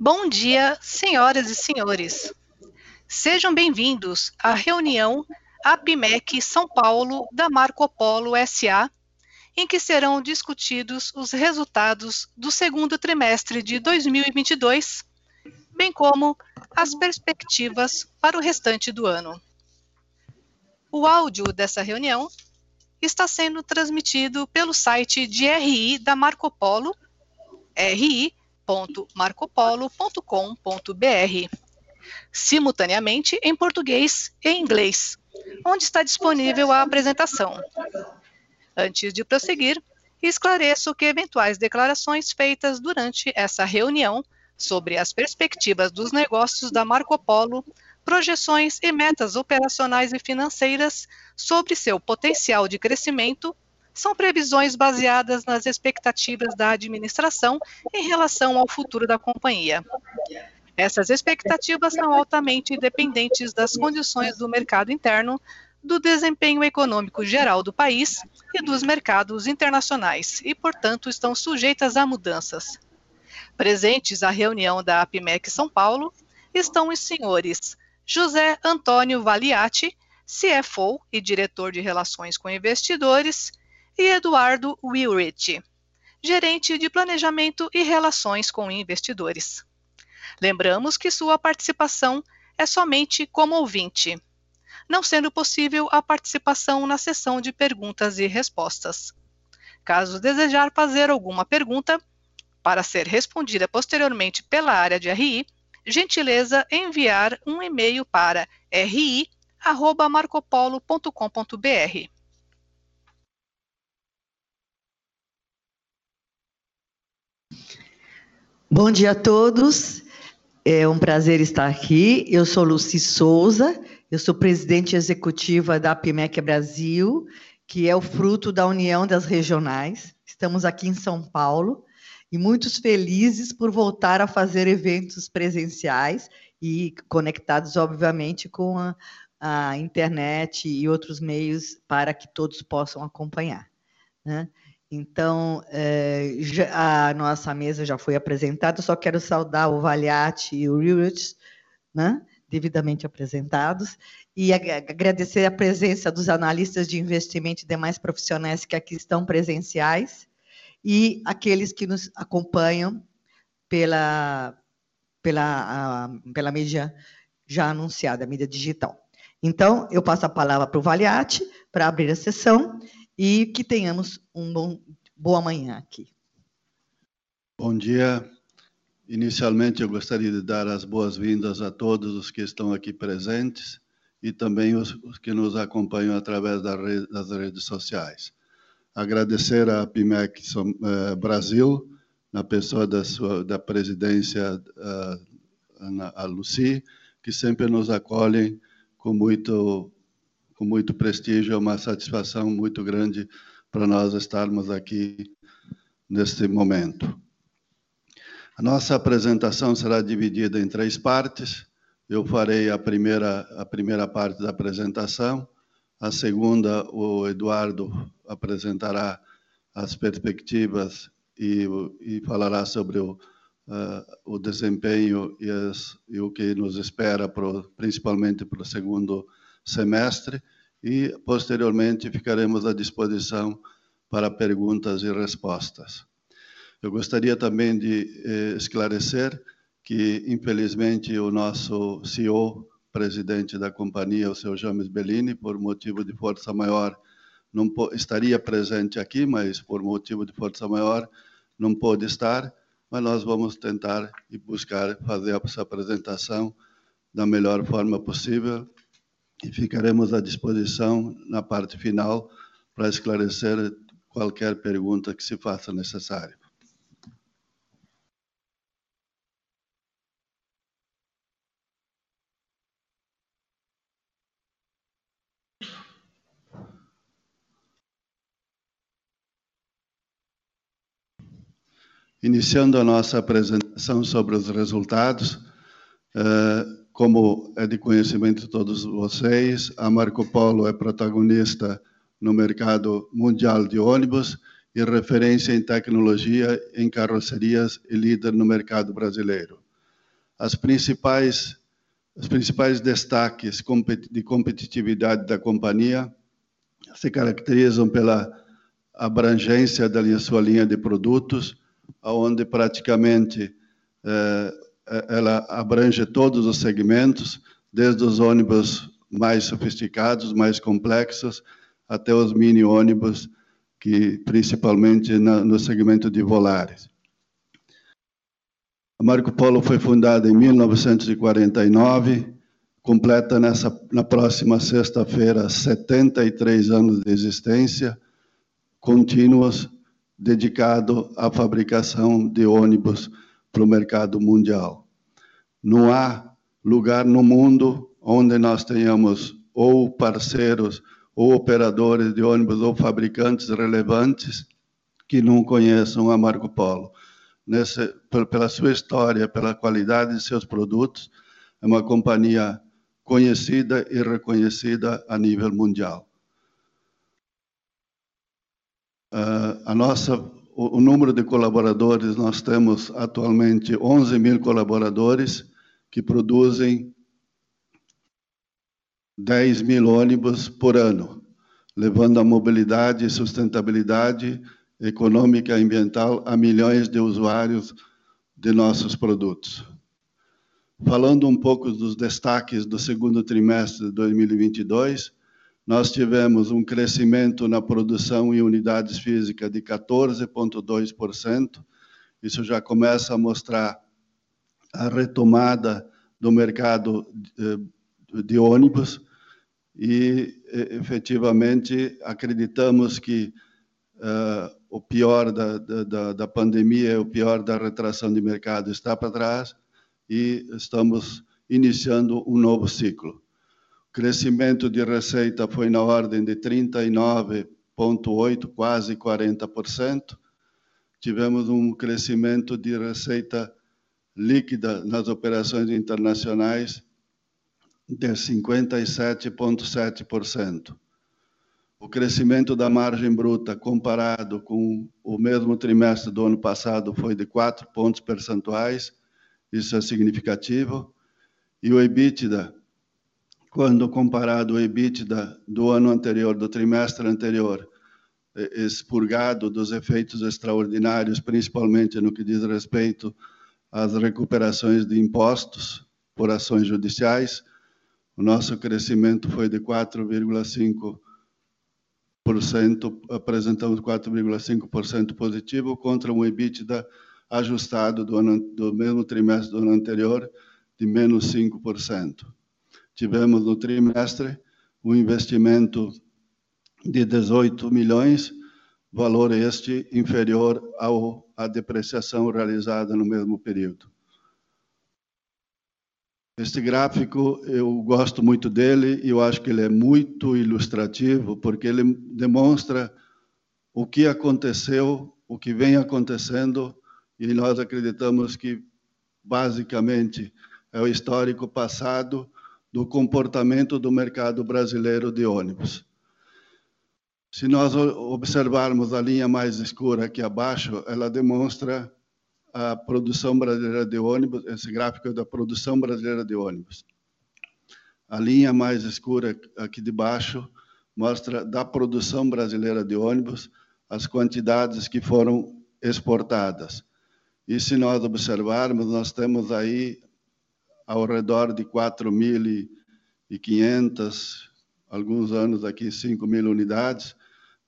Bom dia, senhoras e senhores. Sejam bem-vindos à reunião APMEC São Paulo da Marco Polo SA, em que serão discutidos os resultados do segundo trimestre de 2022, bem como as perspectivas para o restante do ano. O áudio dessa reunião está sendo transmitido pelo site de RI da Marco Polo, ri www.marcopolo.com.br, simultaneamente em português e inglês, onde está disponível a apresentação. Antes de prosseguir, esclareço que eventuais declarações feitas durante essa reunião sobre as perspectivas dos negócios da Marco Polo, projeções e metas operacionais e financeiras sobre seu potencial de crescimento são previsões baseadas nas expectativas da administração em relação ao futuro da companhia. Essas expectativas são altamente dependentes das condições do mercado interno, do desempenho econômico geral do país e dos mercados internacionais e, portanto, estão sujeitas a mudanças. Presentes à reunião da APMEC São Paulo estão os senhores José Antônio Valiati, CFO e diretor de Relações com Investidores, e Eduardo Wilrich, gerente de Planejamento e Relações com Investidores. Lembramos que sua participação é somente como ouvinte, não sendo possível a participação na sessão de perguntas e respostas. Caso desejar fazer alguma pergunta, para ser respondida posteriormente pela área de RI, gentileza enviar um e-mail para ri@marcopolo.com.br. Bom dia a todos. É um prazer estar aqui. Eu sou Luci Souza, eu sou presidente executiva da APMEC Brasil, que é o fruto da união das regionais. Estamos aqui em São Paulo e muitos felizes por voltar a fazer eventos presenciais e conectados, obviamente, com a, a internet e outros meios para que todos possam acompanhar. Né? Então, é, já, a nossa mesa já foi apresentada, só quero saudar o Valiati e o Rurich, né, devidamente apresentados, e agradecer a presença dos analistas de investimento e demais profissionais que aqui estão presenciais, e aqueles que nos acompanham pela, pela, a, pela mídia já anunciada, a mídia digital. Então, eu passo a palavra para o Valiati para abrir a sessão e que tenhamos um bom boa manhã aqui. Bom dia. Inicialmente, eu gostaria de dar as boas-vindas a todos os que estão aqui presentes e também os, os que nos acompanham através da das redes sociais. Agradecer à PIMEC eh, Brasil, na pessoa da, sua, da presidência, uh, a Luci, que sempre nos acolhem com muito com muito prestígio, é uma satisfação muito grande para nós estarmos aqui neste momento. A nossa apresentação será dividida em três partes. Eu farei a primeira, a primeira parte da apresentação, a segunda, o Eduardo apresentará as perspectivas e, e falará sobre o, uh, o desempenho e, as, e, o que nos espera, pro, principalmente para o segundo semestre e, posteriormente, ficaremos à disposição para perguntas e respostas. Eu gostaria também de eh, esclarecer que, infelizmente, o nosso CEO, presidente da companhia, o senhor James Bellini, por motivo de força maior, não estaria presente aqui, mas por motivo de força maior não pôde estar, mas nós vamos tentar e buscar fazer essa apresentação da melhor forma possível e ficaremos à disposição na parte final para esclarecer qualquer pergunta que se faça necessária. Iniciando a nossa apresentação sobre os resultados, eh, como é de conhecimento de todos vocês, a Marco Polo é protagonista no mercado mundial de ônibus e referência em tecnologia em carrocerias e líder no mercado brasileiro. as principais, os principais destaques de competitividade da companhia se caracterizam pela abrangência da sua linha de produtos, onde praticamente eh, ela abrange todos os segmentos, desde os ônibus mais sofisticados, mais complexos, até os mini ônibus, que principalmente no segmento de volares. A Marco Polo foi fundada em 1949, completa nessa, na próxima sexta-feira 73 anos de existência, contínuos, dedicado à fabricação de ônibus para o mercado mundial. Não há lugar no mundo onde nós tenhamos ou parceiros ou operadores de ônibus ou fabricantes relevantes que não conheçam a Marco Polo nessa, pela sua história, pela qualidade de seus produtos, é uma companhia conhecida e reconhecida a nível mundial. Uh, a nossa, o, o, número de colaboradores, nós temos atualmente 11 mil colaboradores que produzem 10 mil ônibus por ano, levando a mobilidade e sustentabilidade econômica e ambiental a milhões de usuários de nossos produtos. Falando um pouco dos destaques do segundo trimestre de 2022, nós tivemos um crescimento na produção em unidades físicas de 14,2%. Isso já começa a mostrar a retomada do mercado de, de ônibus e, efetivamente, acreditamos que uh, o pior da, da, da pandemia, o pior da retração de mercado está para trás e estamos iniciando um novo ciclo. Crescimento de receita foi na ordem de 39,8%, quase 40%. Tivemos um crescimento de receita líquida nas operações internacionais de 57,7%. O crescimento da margem bruta comparado com o mesmo trimestre do ano passado foi de 4 pontos percentuais, isso é significativo. E o EBITDA, quando comparado o EBITDA do ano anterior, do trimestre anterior, expurgado dos efeitos extraordinários, principalmente no que diz respeito às recuperações de impostos por ações judiciais, o nosso crescimento foi de 4,5% apresentamos 4,5% positivo contra um EBITDA ajustado do, ano, do mesmo trimestre do ano anterior de menos 5%. Tivemos no trimestre um investimento de 18 milhões, valor este inferior ao, à depreciação realizada no mesmo período. Este gráfico eu gosto muito dele e eu acho que ele é muito ilustrativo porque ele demonstra o que aconteceu, o que vem acontecendo e nós acreditamos que basicamente é o histórico passado do comportamento do mercado brasileiro de ônibus. Se nós observarmos a linha mais escura aqui abaixo, ela demonstra a produção brasileira de ônibus, esse gráfico é da produção brasileira de ônibus. A linha mais escura aqui de baixo mostra da produção brasileira de ônibus as quantidades que foram exportadas. E se nós observarmos, nós temos aí ao redor de 4.500, alguns anos aqui 5 mil unidades,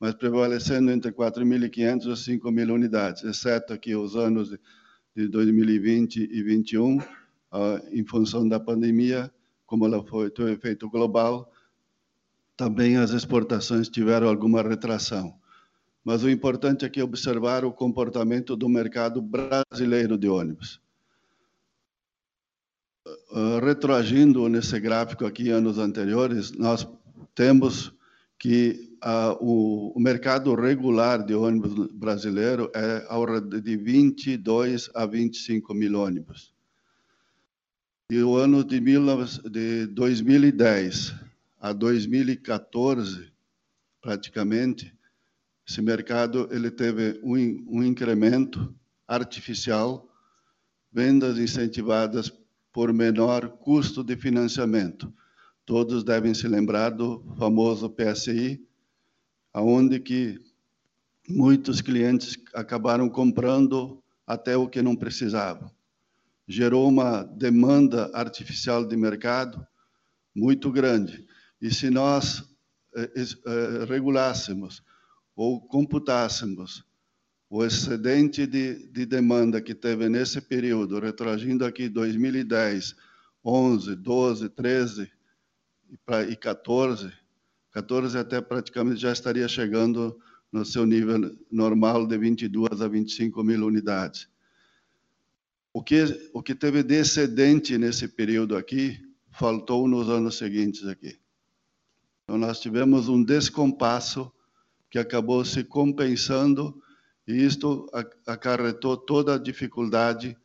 mas prevalecendo entre 4.500 e 5.000 unidades, exceto aqui os anos de 2020 e 2021, em função da pandemia, como ela foi um efeito global, também as exportações tiveram alguma retração. Mas o importante aqui é observar o comportamento do mercado brasileiro de ônibus. Retroagindo nesse gráfico aqui, anos anteriores, nós temos que o, o, mercado regular de ônibus brasileiro é ao de 22 a 25 mil ônibus. E o ano de, mil, de 2010 a 2014, praticamente, esse mercado ele teve um, um incremento artificial, vendas incentivadas por menor custo de financiamento. Todos devem se lembrar do famoso PSI, aonde que muitos clientes acabaram comprando até o que não precisavam. Gerou uma demanda artificial de mercado muito grande. E se nós eh, eh, regulássemos ou computássemos o excedente de, de, demanda que teve nesse período, retroagindo aqui 2010, 11, 12, 13 e 14, 14 até praticamente já estaria chegando no seu nível normal de 22 a 25 mil unidades. O que, o que teve de excedente nesse período aqui, faltou nos anos seguintes aqui. Então, nós tivemos um descompasso que acabou se compensando, e isto acarretou toda a dificuldade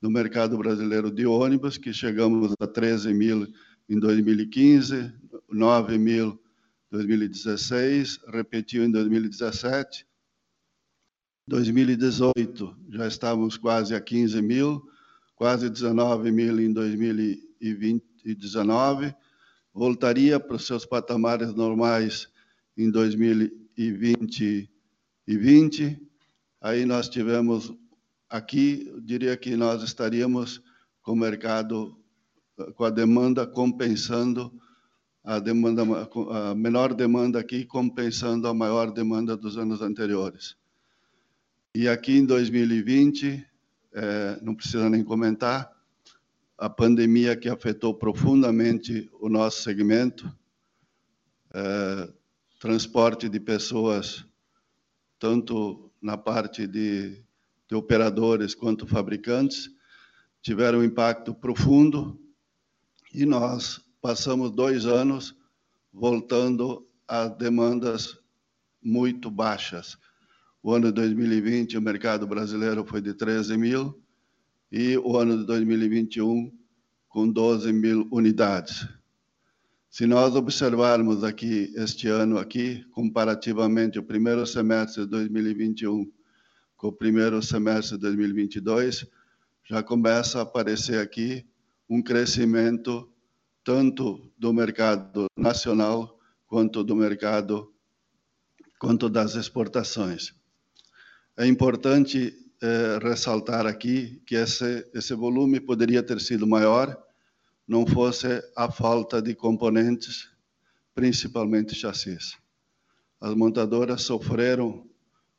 no mercado brasileiro de ônibus, que chegamos a 13 mil em 2015, 9 mil em 2016, repetiu em 2017. 2018 já estávamos quase a 15 mil, quase 19 mil em 2019, voltaria para os seus patamares normais em 2020 e 20. Aí nós tivemos aqui, eu diria que nós estaríamos com o mercado com a demanda compensando a demanda a menor demanda aqui compensando a maior demanda dos anos anteriores. E aqui em 2020, é, não precisa nem comentar, a pandemia que afetou profundamente o nosso segmento, é, transporte de pessoas, tanto na parte de, de operadores quanto fabricantes, tiveram um impacto profundo e nós passamos dois anos voltando a demandas muito baixas. O ano de 2020, o mercado brasileiro foi de 13 mil e o ano de 2021 com 12 mil unidades. Se nós observarmos aqui este ano aqui, comparativamente o primeiro semestre de 2021 com o primeiro semestre de 2022, já começa a aparecer aqui um crescimento tanto do mercado nacional quanto do mercado quanto das exportações. É importante é, ressaltar aqui que esse, esse volume poderia ter sido maior não fosse a falta de componentes, principalmente chassis. As montadoras sofreram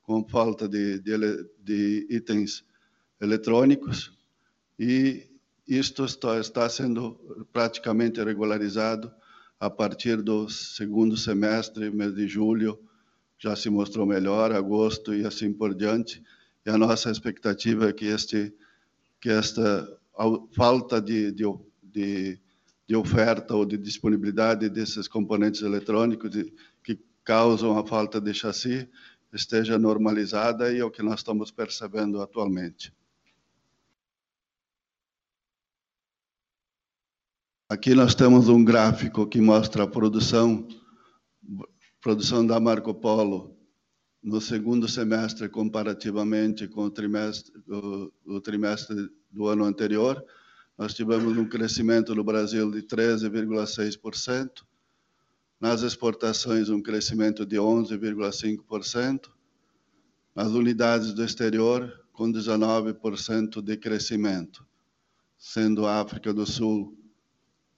com falta de, de, de itens eletrônicos e isto está, está sendo praticamente regularizado a partir do segundo semestre, mês de julho, já se mostrou melhor, agosto e assim por diante. E a nossa expectativa é que, este, que esta falta de, de, de, de oferta ou de disponibilidade desses componentes eletrônicos de, que causam a falta de chassi esteja normalizada e é o que nós estamos percebendo atualmente. Aqui nós temos um gráfico que mostra a produção, produção da Marco Polo no segundo semestre comparativamente com o trimestre, o, o trimestre do ano anterior. Nós tivemos um crescimento no Brasil de 13,6%, nas exportações um crescimento de 11,5%, nas unidades do exterior com 19% de crescimento, sendo a África do Sul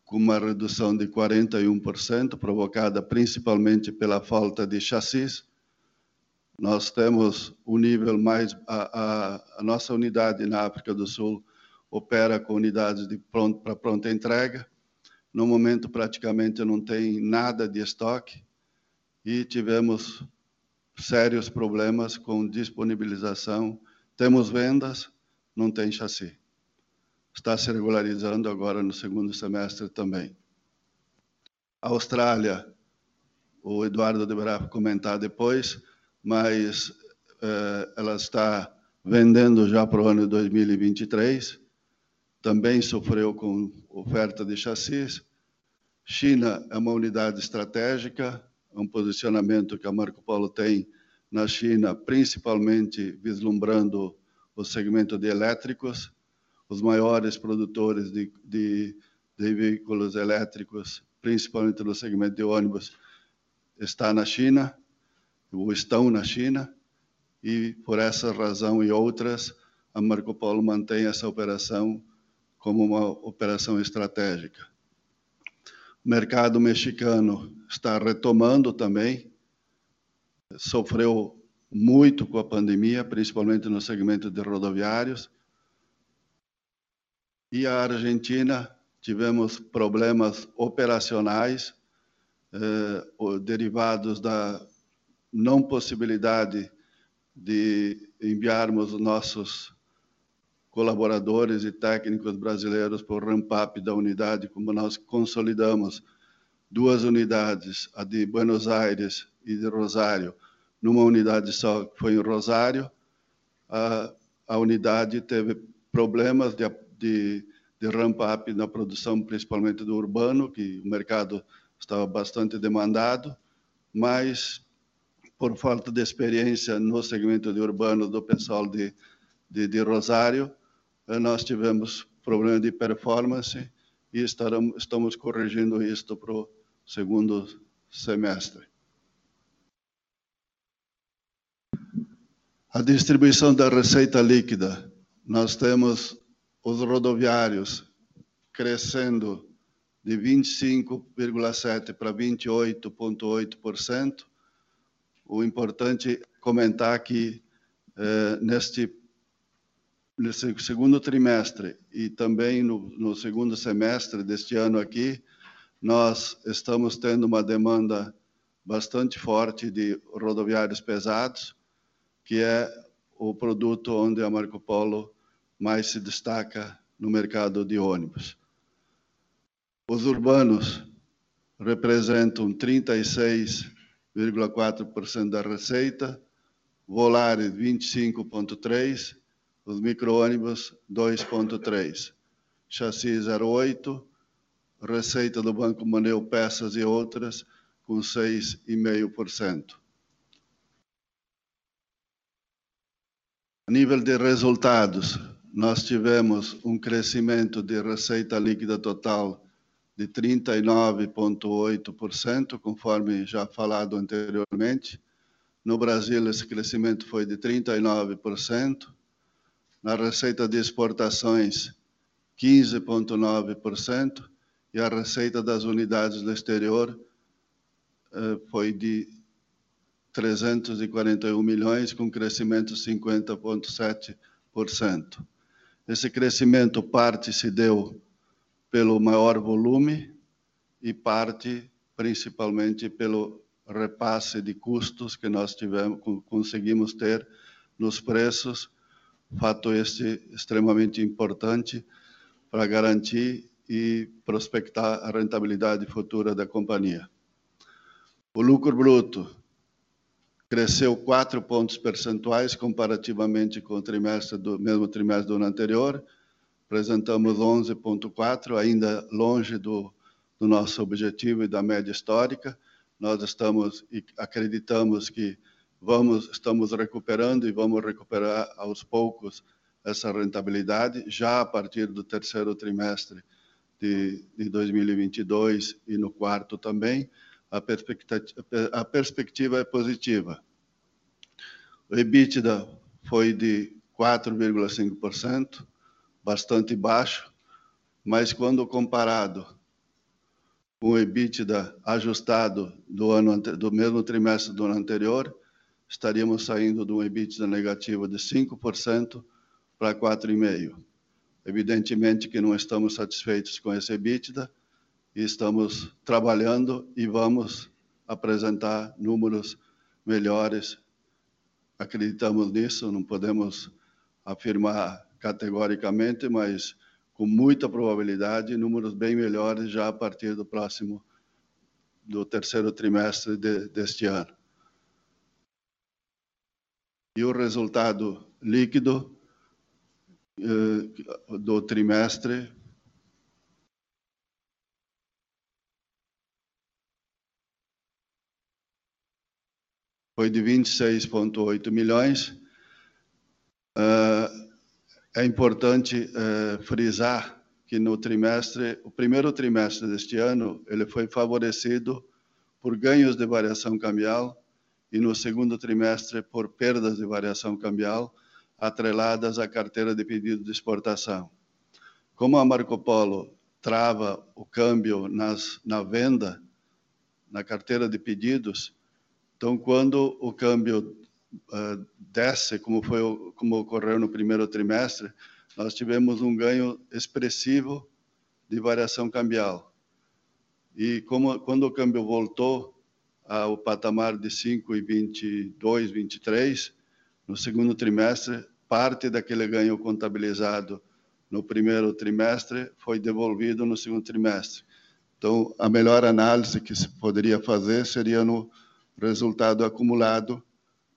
com uma redução de 41%, provocada principalmente pela falta de chassis. Nós temos o um nível mais. A, a, a, nossa unidade na África do Sul opera com unidades de pronto, para pronta entrega. No momento, praticamente não tem nada de estoque e tivemos sérios problemas com disponibilização. Temos vendas, não tem chassi está se regularizando agora no segundo semestre também. A Austrália, o Eduardo deverá comentar depois, mas eh, ela está vendendo já para o ano 2023, também sofreu com oferta de chassis. China é uma unidade estratégica, um posicionamento que a Marco Polo tem na China, principalmente vislumbrando o segmento de elétricos, os maiores produtores de, de, de veículos elétricos, principalmente no segmento de ônibus, está na China, ou estão na China, e por essa razão e outras, a Marco Polo mantém essa operação como uma operação estratégica. O mercado mexicano está retomando também, sofreu muito com a pandemia, principalmente no segmento de rodoviários. E a Argentina, tivemos problemas operacionais eh, derivados da não possibilidade de enviarmos nossos colaboradores e técnicos brasileiros para o ramp-up da unidade, como nós consolidamos duas unidades, a de Buenos Aires e de Rosário, numa unidade só, que foi em Rosário, a, a unidade teve problemas de, de, de ramp-up na produção, principalmente do urbano, que o mercado estava bastante demandado, mas por falta de experiência no segmento de urbano do pessoal de, de, de Rosário, nós tivemos problema de performance e estaremos, estamos corrigindo isto para o segundo semestre. A distribuição da receita líquida. Nós temos os rodoviários crescendo de 25,7% para 28,8%. O importante comentar que eh, neste, nesse segundo trimestre e também no, no segundo semestre deste ano aqui, nós estamos tendo uma demanda bastante forte de rodoviários pesados, que é o produto onde a Marco Polo mais se destaca no mercado de ônibus. Os urbanos representam 36,4% da receita, Volare 25,3%, os micro-ônibus 2,3%, chassi 0,8%, receita do Banco Moneu Peças e outras com 6,5%. A nível de resultados, nós tivemos um crescimento de receita líquida total de 39,8%, conforme já falado anteriormente. No Brasil, esse crescimento foi de 39%. Na receita de exportações, 15,9%. E a receita das unidades do exterior eh, foi de 341 milhões, com crescimento de 50,7%. Esse crescimento, parte se deu pelo maior volume e parte principalmente pelo repasse de custos que nós tivemos, conseguimos ter nos preços, fato este extremamente importante para garantir e prospectar a rentabilidade futura da companhia. O lucro bruto cresceu 4 pontos percentuais comparativamente com o trimestre do mesmo trimestre do ano anterior. Apresentamos 11,4, ainda longe do, do nosso objetivo e da média histórica. Nós estamos e acreditamos que vamos estamos recuperando e vamos recuperar aos poucos essa rentabilidade já a partir do terceiro trimestre de, de 2022 e no quarto também a perspectiva, a perspectiva é positiva. O EBITDA foi de 4,5%, bastante baixo, mas quando comparado com o EBITDA ajustado do, ano, do mesmo trimestre do ano anterior, estaríamos saindo de um EBITDA negativo de 5% para 4,5%. Evidentemente que não estamos satisfeitos com esse EBITDA, e estamos trabalhando e vamos apresentar números melhores. Acreditamos nisso, não podemos afirmar categoricamente, mas com muita probabilidade, números bem melhores já a partir do próximo, do terceiro trimestre de, deste ano. E o resultado líquido eh, do trimestre foi de 26,8 milhões. Uh, é importante é, frisar que no trimestre, o primeiro trimestre deste ano, ele foi favorecido por ganhos de variação cambial e no segundo trimestre por perdas de variação cambial atreladas à carteira de pedido de exportação. Como a Marco Polo trava o câmbio nas, na venda, na carteira de pedidos, então quando o câmbio uh, desce, como foi como ocorreu no primeiro trimestre, nós tivemos um ganho expressivo de variação cambial. E como quando o câmbio voltou ao patamar de 5,22, 23, no segundo trimestre, parte daquele ganho contabilizado no primeiro trimestre foi devolvido no segundo trimestre. Então, a melhor análise que se poderia fazer seria no resultado acumulado,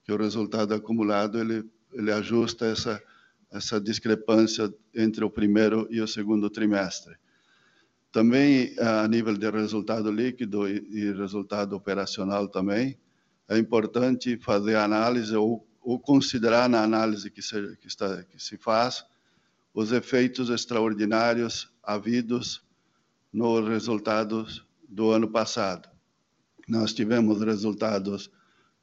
que o resultado acumulado ele ele ajusta essa essa discrepância entre o primeiro e o segundo trimestre. Também, a nível de resultado líquido e resultado operacional também, é importante fazer análise ou, ou considerar na análise que se, que, está, que se faz os efeitos extraordinários havidos nos resultados do ano passado. Nós tivemos resultados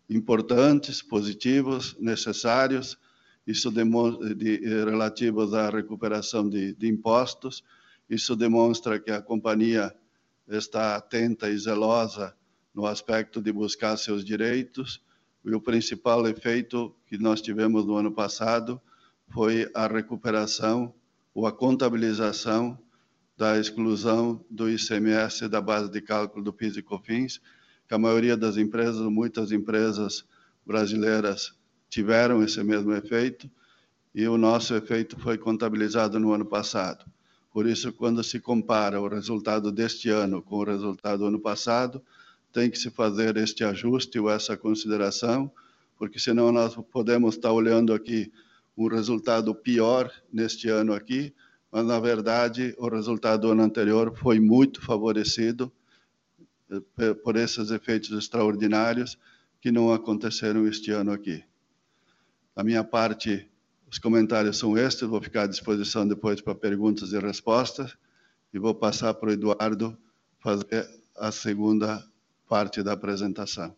importantes, positivos, necessários, isso demonstra, de, relativos à recuperação de, de impostos. Isso demonstra que a companhia está atenta e zelosa no aspecto de buscar seus direitos. E o principal efeito que nós tivemos no ano passado foi a recuperação ou a contabilização da exclusão do ICMS da base de cálculo do PIS e COFINS, que a maioria das empresas, muitas empresas brasileiras tiveram esse mesmo efeito e o nosso efeito foi contabilizado no ano passado. Por isso, quando se compara o resultado deste ano com o resultado do ano passado, tem que se fazer este ajuste ou essa consideração, porque senão nós podemos estar olhando aqui um resultado pior neste ano aqui, mas na verdade o resultado do ano anterior foi muito favorecido eh, por esses efeitos extraordinários que não aconteceram este ano aqui. Da minha parte, os comentários são estes, vou ficar à disposição depois para perguntas e respostas, e vou passar para o Eduardo fazer a segunda parte da apresentação.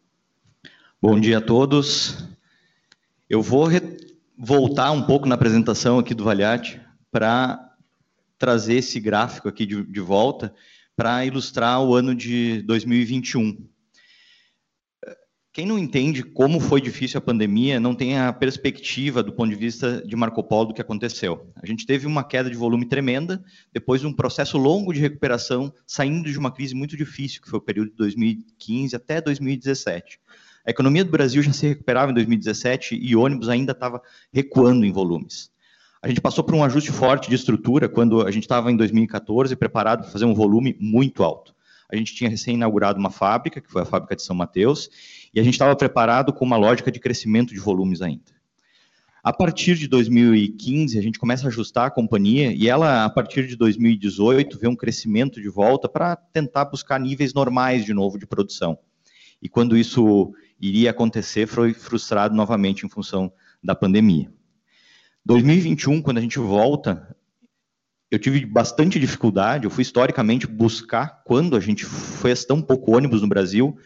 Bom dia a todos. Eu vou voltar um pouco na apresentação aqui do Valiati para trazer esse gráfico aqui de, de volta para ilustrar o ano de 2021. Quem não entende como foi difícil a pandemia não tem a perspectiva do ponto de vista de Marco Polo do que aconteceu. A gente teve uma queda de volume tremenda, depois de um processo longo de recuperação, saindo de uma crise muito difícil, que foi o período de 2015 até 2017. A economia do Brasil já se recuperava em 2017 e ônibus ainda estava recuando em volumes. A gente passou por um ajuste forte de estrutura quando a gente estava em 2014 preparado para fazer um volume muito alto. A gente tinha recém-inaugurado uma fábrica, que foi a fábrica de São Mateus, e a gente estava preparado com uma lógica de crescimento de volumes ainda. A partir de 2015, a gente começa a ajustar a companhia e ela, a partir de 2018, vê um crescimento de volta para tentar buscar níveis normais de novo de produção. E quando isso iria acontecer, foi frustrado novamente em função da pandemia. 2021, quando a gente volta, eu tive bastante dificuldade, eu fui historicamente buscar quando a gente fez tão pouco ônibus no Brasil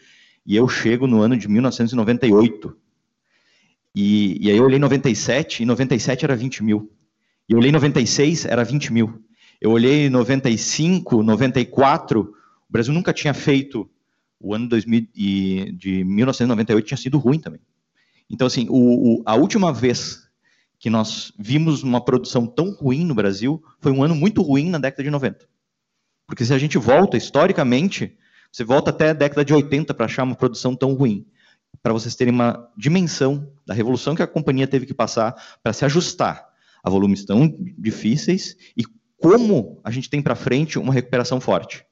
e eu chego no ano de 1998. E, e aí eu olhei 97, e 97 era 20 mil. E eu olhei 96, era 20 mil. Eu olhei 95, 94, o Brasil nunca tinha feito, o ano 2000 e, de 1998 tinha sido ruim também. Então, assim, o, o, a última vez que nós vimos uma produção tão ruim no Brasil foi um ano muito ruim na década de 90. Porque se a gente volta historicamente, você volta até a década de 80 para achar uma produção tão ruim. Para vocês terem uma dimensão da revolução que a companhia teve que passar para se ajustar a volumes tão difíceis e como a gente tem para frente uma recuperação forte.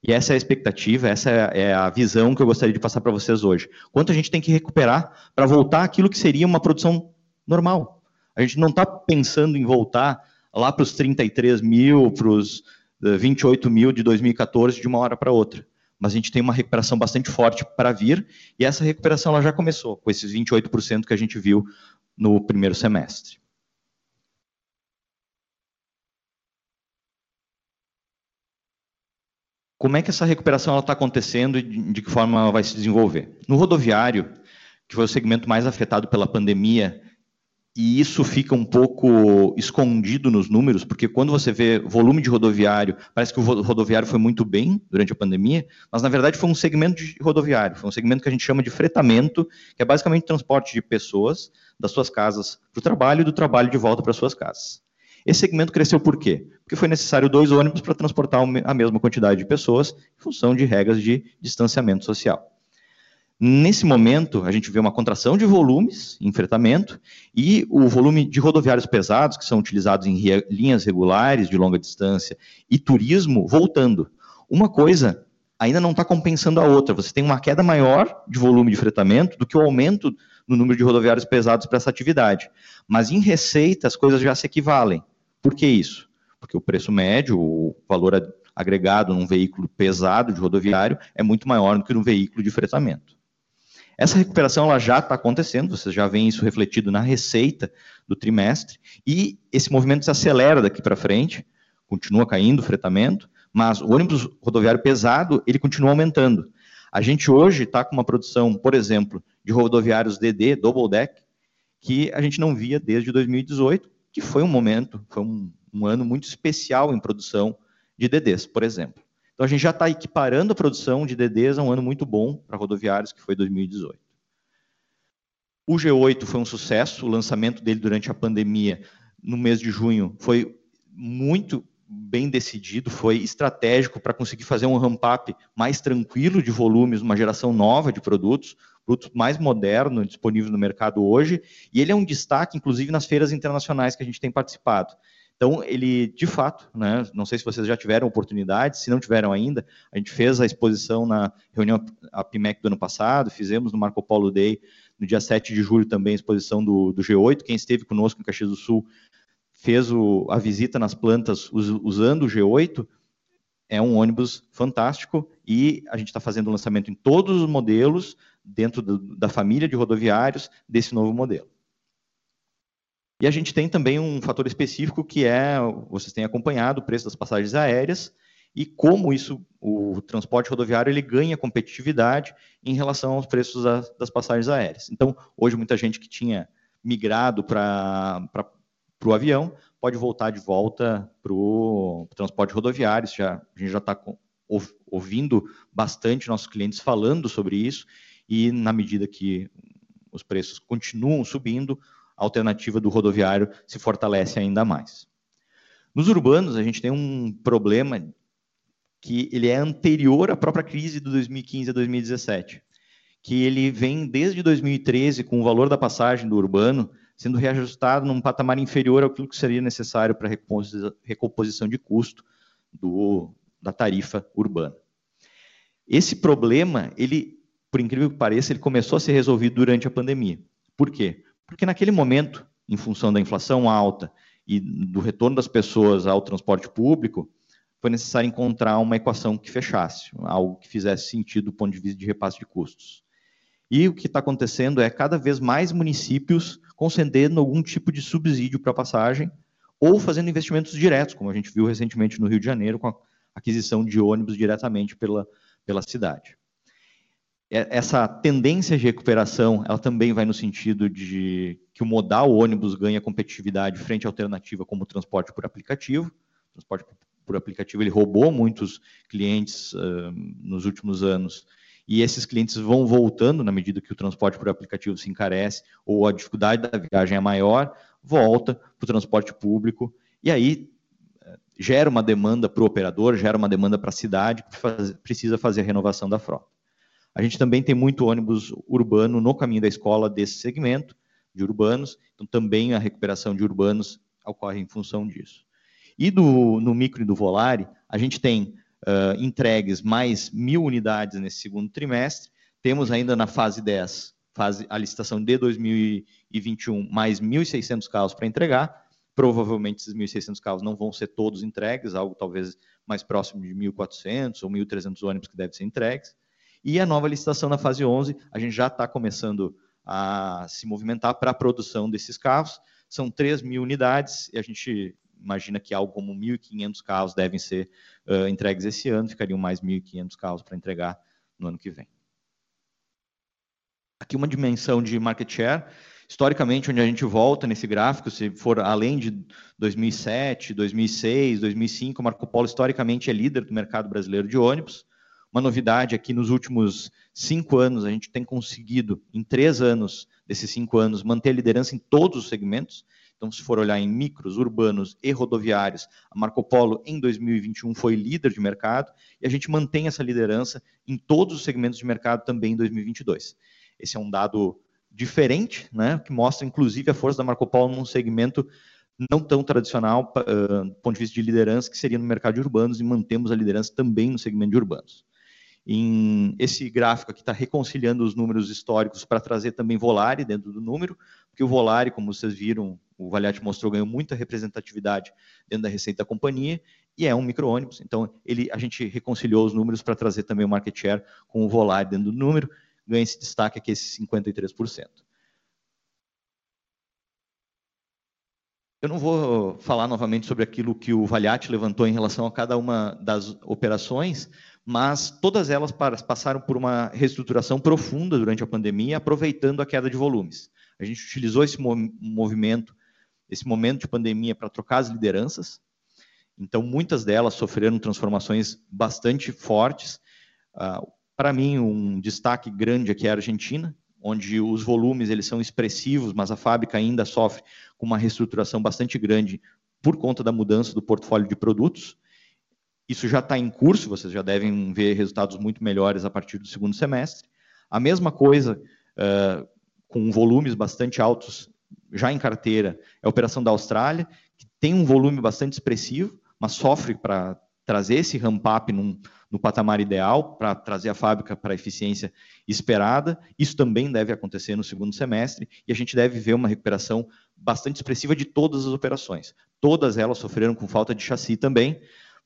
E essa é a expectativa, essa é a visão que eu gostaria de passar para vocês hoje. Quanto a gente tem que recuperar para voltar aquilo que seria uma produção normal. A gente não está pensando em voltar lá para os 33 mil, para os 28 eh, mil de 2014 de uma hora para outra mas a gente tem uma recuperação bastante forte para vir, e essa recuperação ela já começou, com esses 28% que a gente viu no primeiro semestre. Como é que essa recuperação está acontecendo e de que forma ela vai se desenvolver? No rodoviário, que foi o segmento mais afetado pela pandemia, e isso fica um pouco escondido nos números, porque quando você vê volume de rodoviário, parece que o rodoviário foi muito bem durante a pandemia, mas na verdade foi um segmento de rodoviário, foi um segmento que a gente chama de fretamento, que é basicamente transporte de pessoas das suas casas para o trabalho e do trabalho de volta para suas casas. Esse segmento cresceu por quê? Porque foi necessário dois ônibus para transportar a mesma quantidade de pessoas, em função de regras de distanciamento social. Nesse momento, a gente vê uma contração de volumes em fretamento e o volume de rodoviários pesados, que são utilizados em linhas regulares de longa distância, e turismo voltando. Uma coisa ainda não está compensando a outra. Você tem uma queda maior de volume de fretamento do que o aumento no número de rodoviários pesados para essa atividade. Mas em receita, as coisas já se equivalem. Por que isso? Porque o preço médio, o valor agregado num veículo pesado de rodoviário, é muito maior do que num veículo de fretamento. Essa recuperação ela já está acontecendo, vocês já veem isso refletido na receita do trimestre, e esse movimento se acelera daqui para frente, continua caindo o fretamento, mas o ônibus rodoviário pesado, ele continua aumentando. A gente hoje está com uma produção, por exemplo, de rodoviários DD, double deck, que a gente não via desde 2018, que foi um momento, foi um, um ano muito especial em produção de DDs, por exemplo. Então a gente já está equiparando a produção de DDs a um ano muito bom para rodoviários, que foi 2018. O G8 foi um sucesso, o lançamento dele durante a pandemia, no mês de junho, foi muito bem decidido, foi estratégico para conseguir fazer um ramp-up mais tranquilo de volumes, uma geração nova de produtos, produtos mais moderno disponível no mercado hoje, e ele é um destaque, inclusive, nas feiras internacionais que a gente tem participado. Então, ele, de fato, né, não sei se vocês já tiveram oportunidade, se não tiveram ainda, a gente fez a exposição na reunião APMEC do ano passado, fizemos no Marco Polo Day, no dia 7 de julho também a exposição do, do G8, quem esteve conosco em Caxias do Sul fez o, a visita nas plantas usando o G8, é um ônibus fantástico e a gente está fazendo o lançamento em todos os modelos, dentro do, da família de rodoviários, desse novo modelo. E a gente tem também um fator específico que é, vocês têm acompanhado o preço das passagens aéreas e como isso, o transporte rodoviário, ele ganha competitividade em relação aos preços das, passagens aéreas. Então, hoje, muita gente que tinha migrado para o avião pode voltar de volta para o transporte rodoviário. Já, a gente já está ouvindo bastante nossos clientes falando sobre isso e, na medida que os preços continuam subindo, alternativa do rodoviário se fortalece ainda mais. Nos urbanos, a gente tem um problema que ele é anterior à própria crise de 2015 a 2017, que ele vem desde 2013 com o valor da passagem do urbano sendo reajustado num patamar inferior ao que seria necessário para a recomposição de custo do, da tarifa urbana. Esse problema, ele, por incrível que pareça, ele começou a ser resolvido durante a pandemia. Por quê? Porque naquele momento, em função da inflação alta e do retorno das pessoas ao transporte público, foi necessário encontrar uma equação que fechasse, algo que fizesse sentido do ponto de vista de repasse de custos. E o que está acontecendo é cada vez mais municípios concedendo algum tipo de subsídio para passagem ou fazendo investimentos diretos, como a gente viu recentemente no Rio de Janeiro, com a aquisição de ônibus diretamente pela, pela cidade. É, essa tendência de recuperação, ela também vai no sentido de que o modal ônibus ganha competitividade frente à alternativa como o transporte por aplicativo. O transporte por aplicativo ele roubou muitos clientes uh, nos últimos anos e esses clientes vão voltando na medida que o transporte por aplicativo se encarece ou a dificuldade da viagem é maior, volta para o transporte público e aí gera uma demanda para o operador, gera uma demanda para a cidade que faz, precisa fazer a renovação da frota. A gente também tem muito ônibus urbano no caminho da escola desse segmento de urbanos, então também a recuperação de urbanos ocorre em função disso. E do, no micro e do Volare, a gente tem uh, entregues mais mil unidades nesse segundo trimestre, temos ainda na fase 10, fase, a licitação de 2021, mais 1.600 carros para entregar, provavelmente esses 1.600 carros não vão ser todos entregues, algo talvez mais próximo de 1.400 ou 1.300 ônibus que devem ser entregues, e a nova licitação na fase 11, a gente já está começando a se movimentar para a produção desses carros. São 3 mil unidades, e a gente imagina que algo como 1.500 carros devem ser uh, entregues esse ano, ficariam mais 1.500 carros para entregar no ano que vem. Aqui uma dimensão de market share. Historicamente, onde a gente volta nesse gráfico, se for além de 2007, 2006, 2005, Marco Polo historicamente é líder do mercado brasileiro de ônibus. Uma novidade aqui nos últimos cinco anos, a gente tem conseguido, em três anos desses cinco anos, manter a liderança em todos os segmentos. Então, se for olhar em micros, urbanos e rodoviários, a Marco Polo em 2021 foi líder de mercado e a gente mantém essa liderança em todos os segmentos de mercado também em 2022. Esse é um dado diferente, né, que mostra inclusive a força da Marco Polo num segmento não tão tradicional uh, do ponto de vista de liderança, que seria no mercado de urbanos, e mantemos a liderança também no segmento de urbanos. Em esse gráfico aqui está reconciliando os números históricos para trazer também Volare dentro do número, porque o Volare, como vocês viram, o Valiati mostrou, ganhou muita representatividade dentro da receita da companhia, e é um micro-ônibus, então ele, a gente reconciliou os números para trazer também o market share com o Volare dentro do número, ganha esse destaque aqui, esse 53%. Eu não vou falar novamente sobre aquilo que o Valiati levantou em relação a cada uma das operações, mas todas elas passaram por uma reestruturação profunda durante a pandemia, aproveitando a queda de volumes. A gente utilizou esse movimento, esse momento de pandemia para trocar as lideranças. Então, muitas delas sofreram transformações bastante fortes. Uh, para mim, um destaque grande aqui é a Argentina, onde os volumes eles são expressivos, mas a fábrica ainda sofre com uma reestruturação bastante grande por conta da mudança do portfólio de produtos. Isso já está em curso, vocês já devem ver resultados muito melhores a partir do segundo semestre. A mesma coisa uh, com volumes bastante altos já em carteira é a operação da Austrália, que tem um volume bastante expressivo, mas sofre para trazer esse ramp-up no patamar ideal para trazer a fábrica para a eficiência esperada. Isso também deve acontecer no segundo semestre e a gente deve ver uma recuperação bastante expressiva de todas as operações. Todas elas sofreram com falta de chassi também.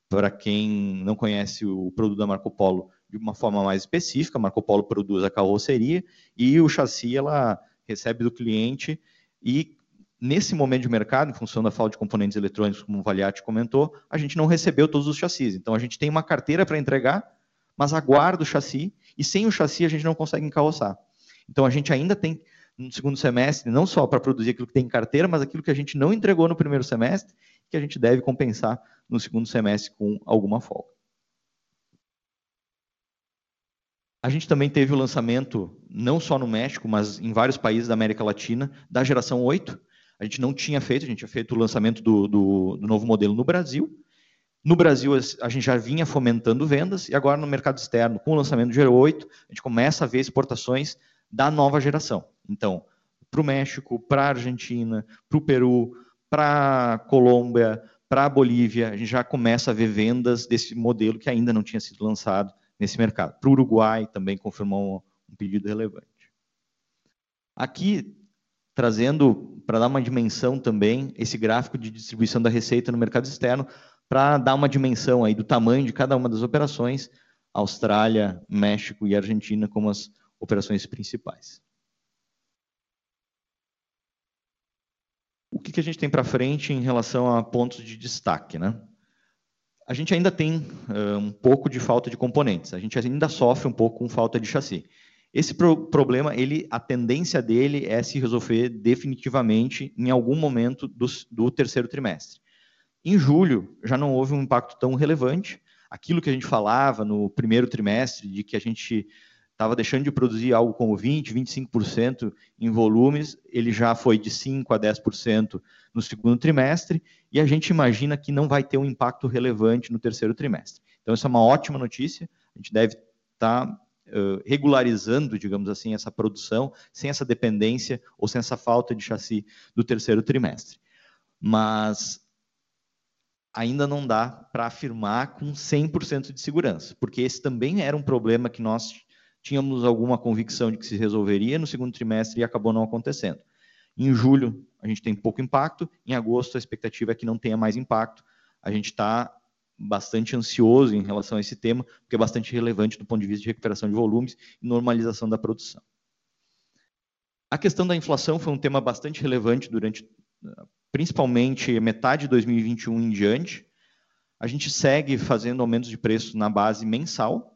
Para quem não conhece o produto da Marco Polo de uma forma mais específica, a Marco Polo produz a carroceria e o chassi ela recebe do cliente e nesse momento de mercado, em função da falta de componentes eletrônicos, como o Valiati comentou, a gente não recebeu todos os chassis. Então, a gente tem uma carteira para entregar, mas aguarda o chassi, e sem o chassi a gente não consegue encarroçar. Então, a gente ainda tem, no segundo semestre, não só para produzir aquilo que tem em carteira, mas aquilo que a gente não entregou no primeiro semestre, que a gente deve compensar no segundo semestre com alguma folga. A gente também teve o lançamento, não só no México, mas em vários países da América Latina, da geração 8, a gente não tinha feito, a gente tinha feito o lançamento do, do, do novo modelo no Brasil. No Brasil, a gente já vinha fomentando vendas, e agora no mercado externo, com o lançamento do Gero 8, a gente começa a ver exportações da nova geração. Então, para o México, para a Argentina, para o Peru, para a Colômbia, para a Bolívia, a gente já começa a ver vendas desse modelo que ainda não tinha sido lançado nesse mercado. Para o Uruguai também confirmou um pedido relevante. Aqui trazendo para dar uma dimensão também esse gráfico de distribuição da receita no mercado externo, para dar uma dimensão aí do tamanho de cada uma das operações, Austrália, México e Argentina como as operações principais. O que, que a gente tem para frente em relação a pontos de destaque, né? A gente ainda tem uh, um pouco de falta de componentes, a gente ainda sofre um pouco com falta de chassi. Esse pro problema, ele, a tendência dele é se resolver definitivamente em algum momento do, do terceiro trimestre. Em julho, já não houve um impacto tão relevante. Aquilo que a gente falava no primeiro trimestre, de que a gente estava deixando de produzir algo como 20%, 25% em volumes, ele já foi de 5% a 10% no segundo trimestre, e a gente imagina que não vai ter um impacto relevante no terceiro trimestre. Então, isso é uma ótima notícia, a gente deve estar tá regularizando, digamos assim, essa produção, sem essa dependência ou sem essa falta de chassi do terceiro trimestre. Mas ainda não dá para afirmar com 100% de segurança, porque esse também era um problema que nós tínhamos alguma convicção de que se resolveria no segundo trimestre e acabou não acontecendo. Em julho, a gente tem pouco impacto, em agosto, a expectativa é que não tenha mais impacto. A gente está bastante ansioso em relação a esse tema, porque é bastante relevante do ponto de vista de recuperação de volumes e normalização da produção. A questão da inflação foi um tema bastante relevante durante principalmente metade de 2021 em diante. A gente segue fazendo aumentos de preço na base mensal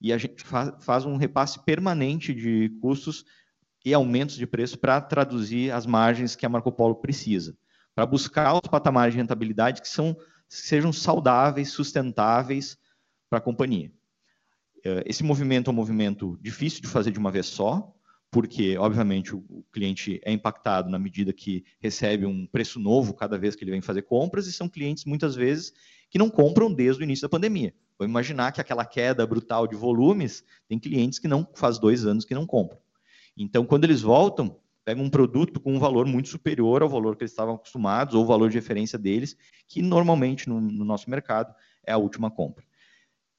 e a gente faz um repasse permanente de custos e aumentos de preço para traduzir as margens que a Marco Polo precisa, para buscar os patamares de rentabilidade que são sejam saudáveis, sustentáveis para a companhia. Eh, esse movimento é um movimento difícil de fazer de uma vez só, porque, obviamente, o cliente é impactado na medida que recebe um preço novo cada vez que ele vem fazer compras, e são clientes, muitas vezes, que não compram desde o início da pandemia. Vou imaginar que aquela queda brutal de volumes, tem clientes que não faz dois anos que não compram. Então, quando eles voltam, pegam um produto com um valor muito superior ao valor que eles estavam acostumados, ou o valor de referência deles, que normalmente no, no nosso mercado é a última compra.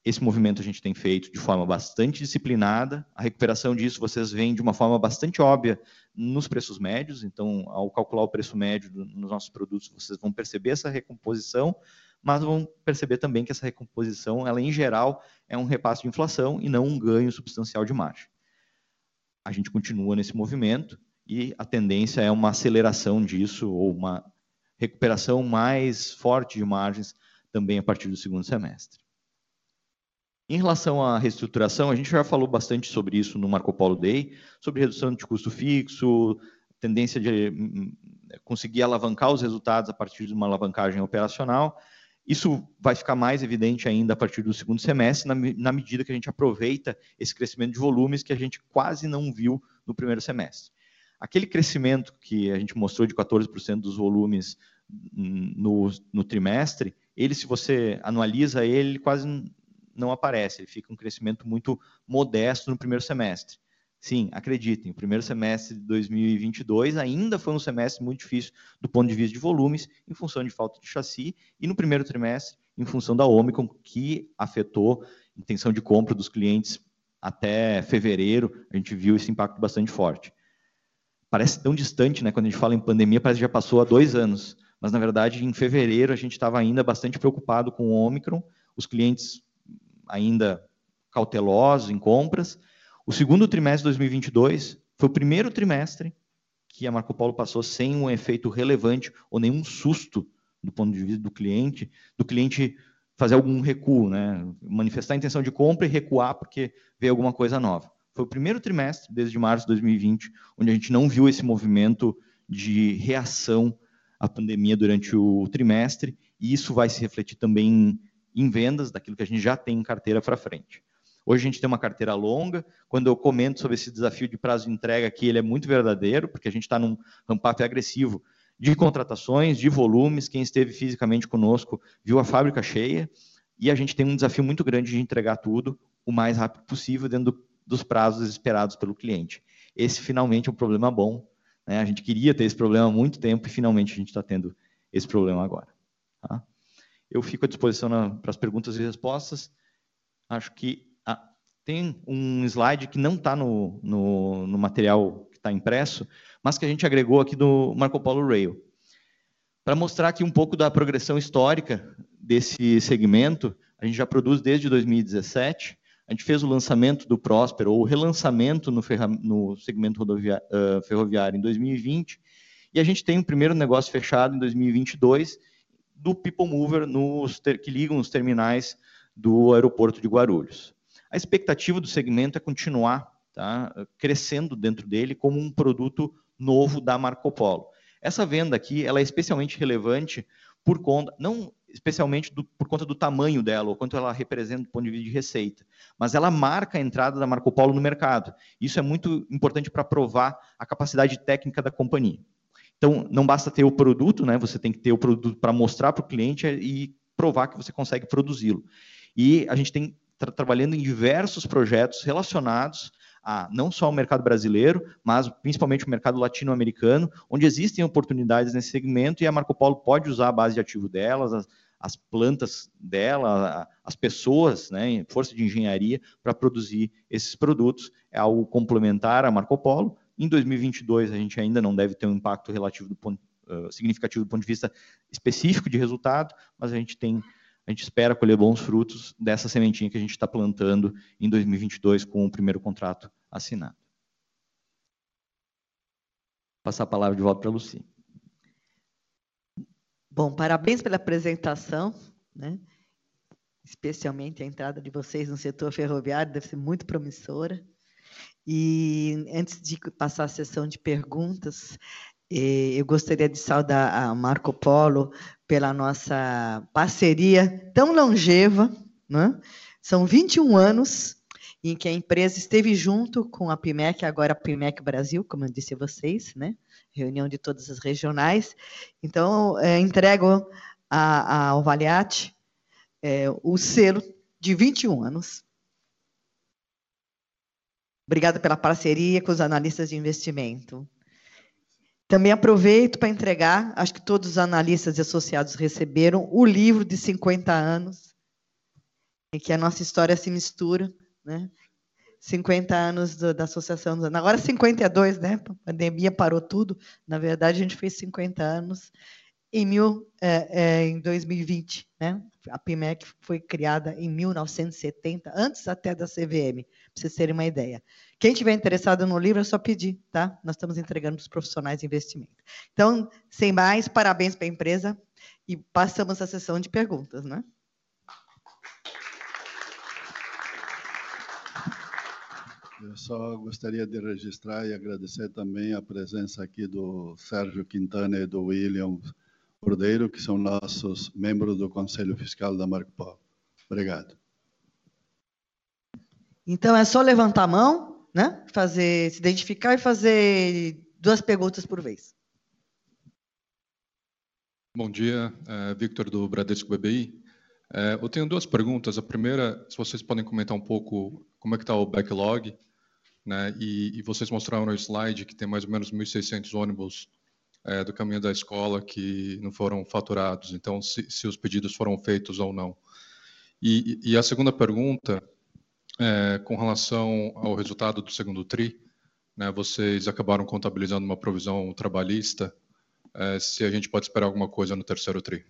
Esse movimento a gente tem feito de forma bastante disciplinada. A recuperação disso vocês veem de uma forma bastante óbvia nos preços médios. Então, ao calcular o preço médio nos nossos produtos, vocês vão perceber essa recomposição, mas vão perceber também que essa recomposição, ela em geral, é um repasse de inflação e não um ganho substancial de margem. A gente continua nesse movimento e a tendência é uma aceleração disso ou uma recuperação mais forte de margens também a partir do segundo semestre. Em relação à reestruturação, a gente já falou bastante sobre isso no Marco Polo Day, sobre redução de custo fixo, tendência de hum, hum, conseguir alavancar os resultados a partir de uma alavancagem operacional. Isso vai ficar mais evidente ainda a partir do segundo semestre, na, na medida que a gente aproveita esse crescimento de volumes que a gente quase não viu no primeiro semestre. Aquele crescimento que a gente mostrou de 14% dos volumes no, no, trimestre, ele, se você anualiza ele, quase não aparece, ele fica um crescimento muito modesto no primeiro semestre. Sim, acreditem, o primeiro semestre de 2022 ainda foi um semestre muito difícil do ponto de vista de volumes, em função de falta de chassi, e no primeiro trimestre, em função da Omicron, que afetou a intenção de compra dos clientes até fevereiro, a gente viu esse impacto bastante forte. Parece tão distante, né? Quando a gente fala em pandemia, parece que já passou há dois anos. Mas, na verdade, em fevereiro, a gente estava ainda bastante preocupado com o Omicron, os clientes ainda cautelosos em compras. O segundo trimestre de 2022 foi o primeiro trimestre que a Marco Polo passou sem um efeito relevante ou nenhum susto do ponto de vista do cliente, do cliente fazer algum recuo, né? manifestar a intenção de compra e recuar porque veio alguma coisa nova. Foi o primeiro trimestre, desde março de 2020, onde a gente não viu esse movimento de reação à pandemia durante o trimestre, e isso vai se refletir também em vendas daquilo que a gente já tem em carteira para frente. Hoje a gente tem uma carteira longa. Quando eu comento sobre esse desafio de prazo de entrega aqui, ele é muito verdadeiro, porque a gente está num ramp-up agressivo de contratações, de volumes. Quem esteve fisicamente conosco viu a fábrica cheia. E a gente tem um desafio muito grande de entregar tudo o mais rápido possível dentro do, dos prazos esperados pelo cliente. Esse finalmente é um problema bom. Né? A gente queria ter esse problema há muito tempo e finalmente a gente está tendo esse problema agora. Tá? Eu fico à disposição para as perguntas e respostas. Acho que tem um slide que não está no, no, no, material que está impresso, mas que a gente agregou aqui do Marco Polo Rail. Para mostrar aqui um pouco da progressão histórica desse segmento, a gente já produz desde 2017. A gente fez o lançamento do Próspero, ou o relançamento no, no segmento uh, ferroviário em 2020, e a gente tem o primeiro negócio fechado em 2022, do People Mover nos que ligam os terminais do aeroporto de Guarulhos. A expectativa do segmento é continuar tá, crescendo dentro dele como um produto novo da Marco Polo. Essa venda aqui ela é especialmente relevante por conta, não especialmente do, por conta do tamanho dela, ou quanto ela representa do ponto de vista de receita, mas ela marca a entrada da Marco Polo no mercado. Isso é muito importante para provar a capacidade técnica da companhia. Então, não basta ter o produto, né? Você tem que ter o produto para mostrar para o cliente e provar que você consegue produzi-lo. E a gente tem tra trabalhando em diversos projetos relacionados a não só o mercado brasileiro, mas principalmente o mercado latino-americano, onde existem oportunidades nesse segmento e a Marco Polo pode usar a base de ativo delas, as, as plantas dela, as pessoas, né, força de engenharia para produzir esses produtos. É algo complementar a Marco Polo, em 2022, a gente ainda não deve ter um impacto relativo do ponto, uh, significativo do ponto de vista específico de resultado, mas a gente tem, a gente espera colher bons frutos dessa sementinha que a gente está plantando em 2022 com o primeiro contrato assinado. Vou passar a palavra de volta para a Luci. Bom, parabéns pela apresentação, né? especialmente a entrada de vocês no setor ferroviário, deve ser muito promissora. E antes de passar a sessão de perguntas, eh, eu gostaria de saudar a Marco Polo pela nossa parceria tão longeva, né? São 21 anos em que a empresa esteve junto com a PIMEC, agora a PIMEC Brasil, como eu disse a vocês, né? reunião de todas as regionais. Então, é, entrego a, ao Valiati é, o selo de 21 anos. Obrigada pela parceria com os analistas de investimento. Também aproveito para entregar, acho que todos os analistas e associados receberam o livro de 50 anos, em que a nossa história se mistura, né? 50 anos do, da Associação dos Agora 52, né? A pandemia parou tudo. Na verdade, a gente fez 50 anos em, mil, é, é, em 2020, né? A PIMEC foi criada em 1970, antes até da CVM, para vocês terem uma ideia. Quem tiver interessado no livro, é só pedir, tá? Nós estamos entregando para os profissionais de investimento. Então, sem mais, parabéns para a empresa e passamos à sessão de perguntas, né? Eu só gostaria de registrar e agradecer também a presença aqui do Sérgio Quintana e do William Cordeiro, que são nossos membros do Conselho Fiscal da Marco Polo. Obrigado. Então é só levantar a mão, né? Fazer, se identificar e fazer duas perguntas por vez. Bom dia, é, Victor do Bradesco BBI. É, eu tenho duas perguntas. A primeira, se vocês podem comentar um pouco como é que está o backlog né? E, e, vocês mostraram no slide que tem mais ou menos 1.600 ônibus é, do caminho da escola que não foram faturados. Então, se, se os pedidos foram feitos ou não. E, e a segunda pergunta, é, com relação ao resultado do segundo tri, né, vocês acabaram contabilizando uma provisão trabalhista. É, se a gente pode esperar alguma coisa no terceiro tri.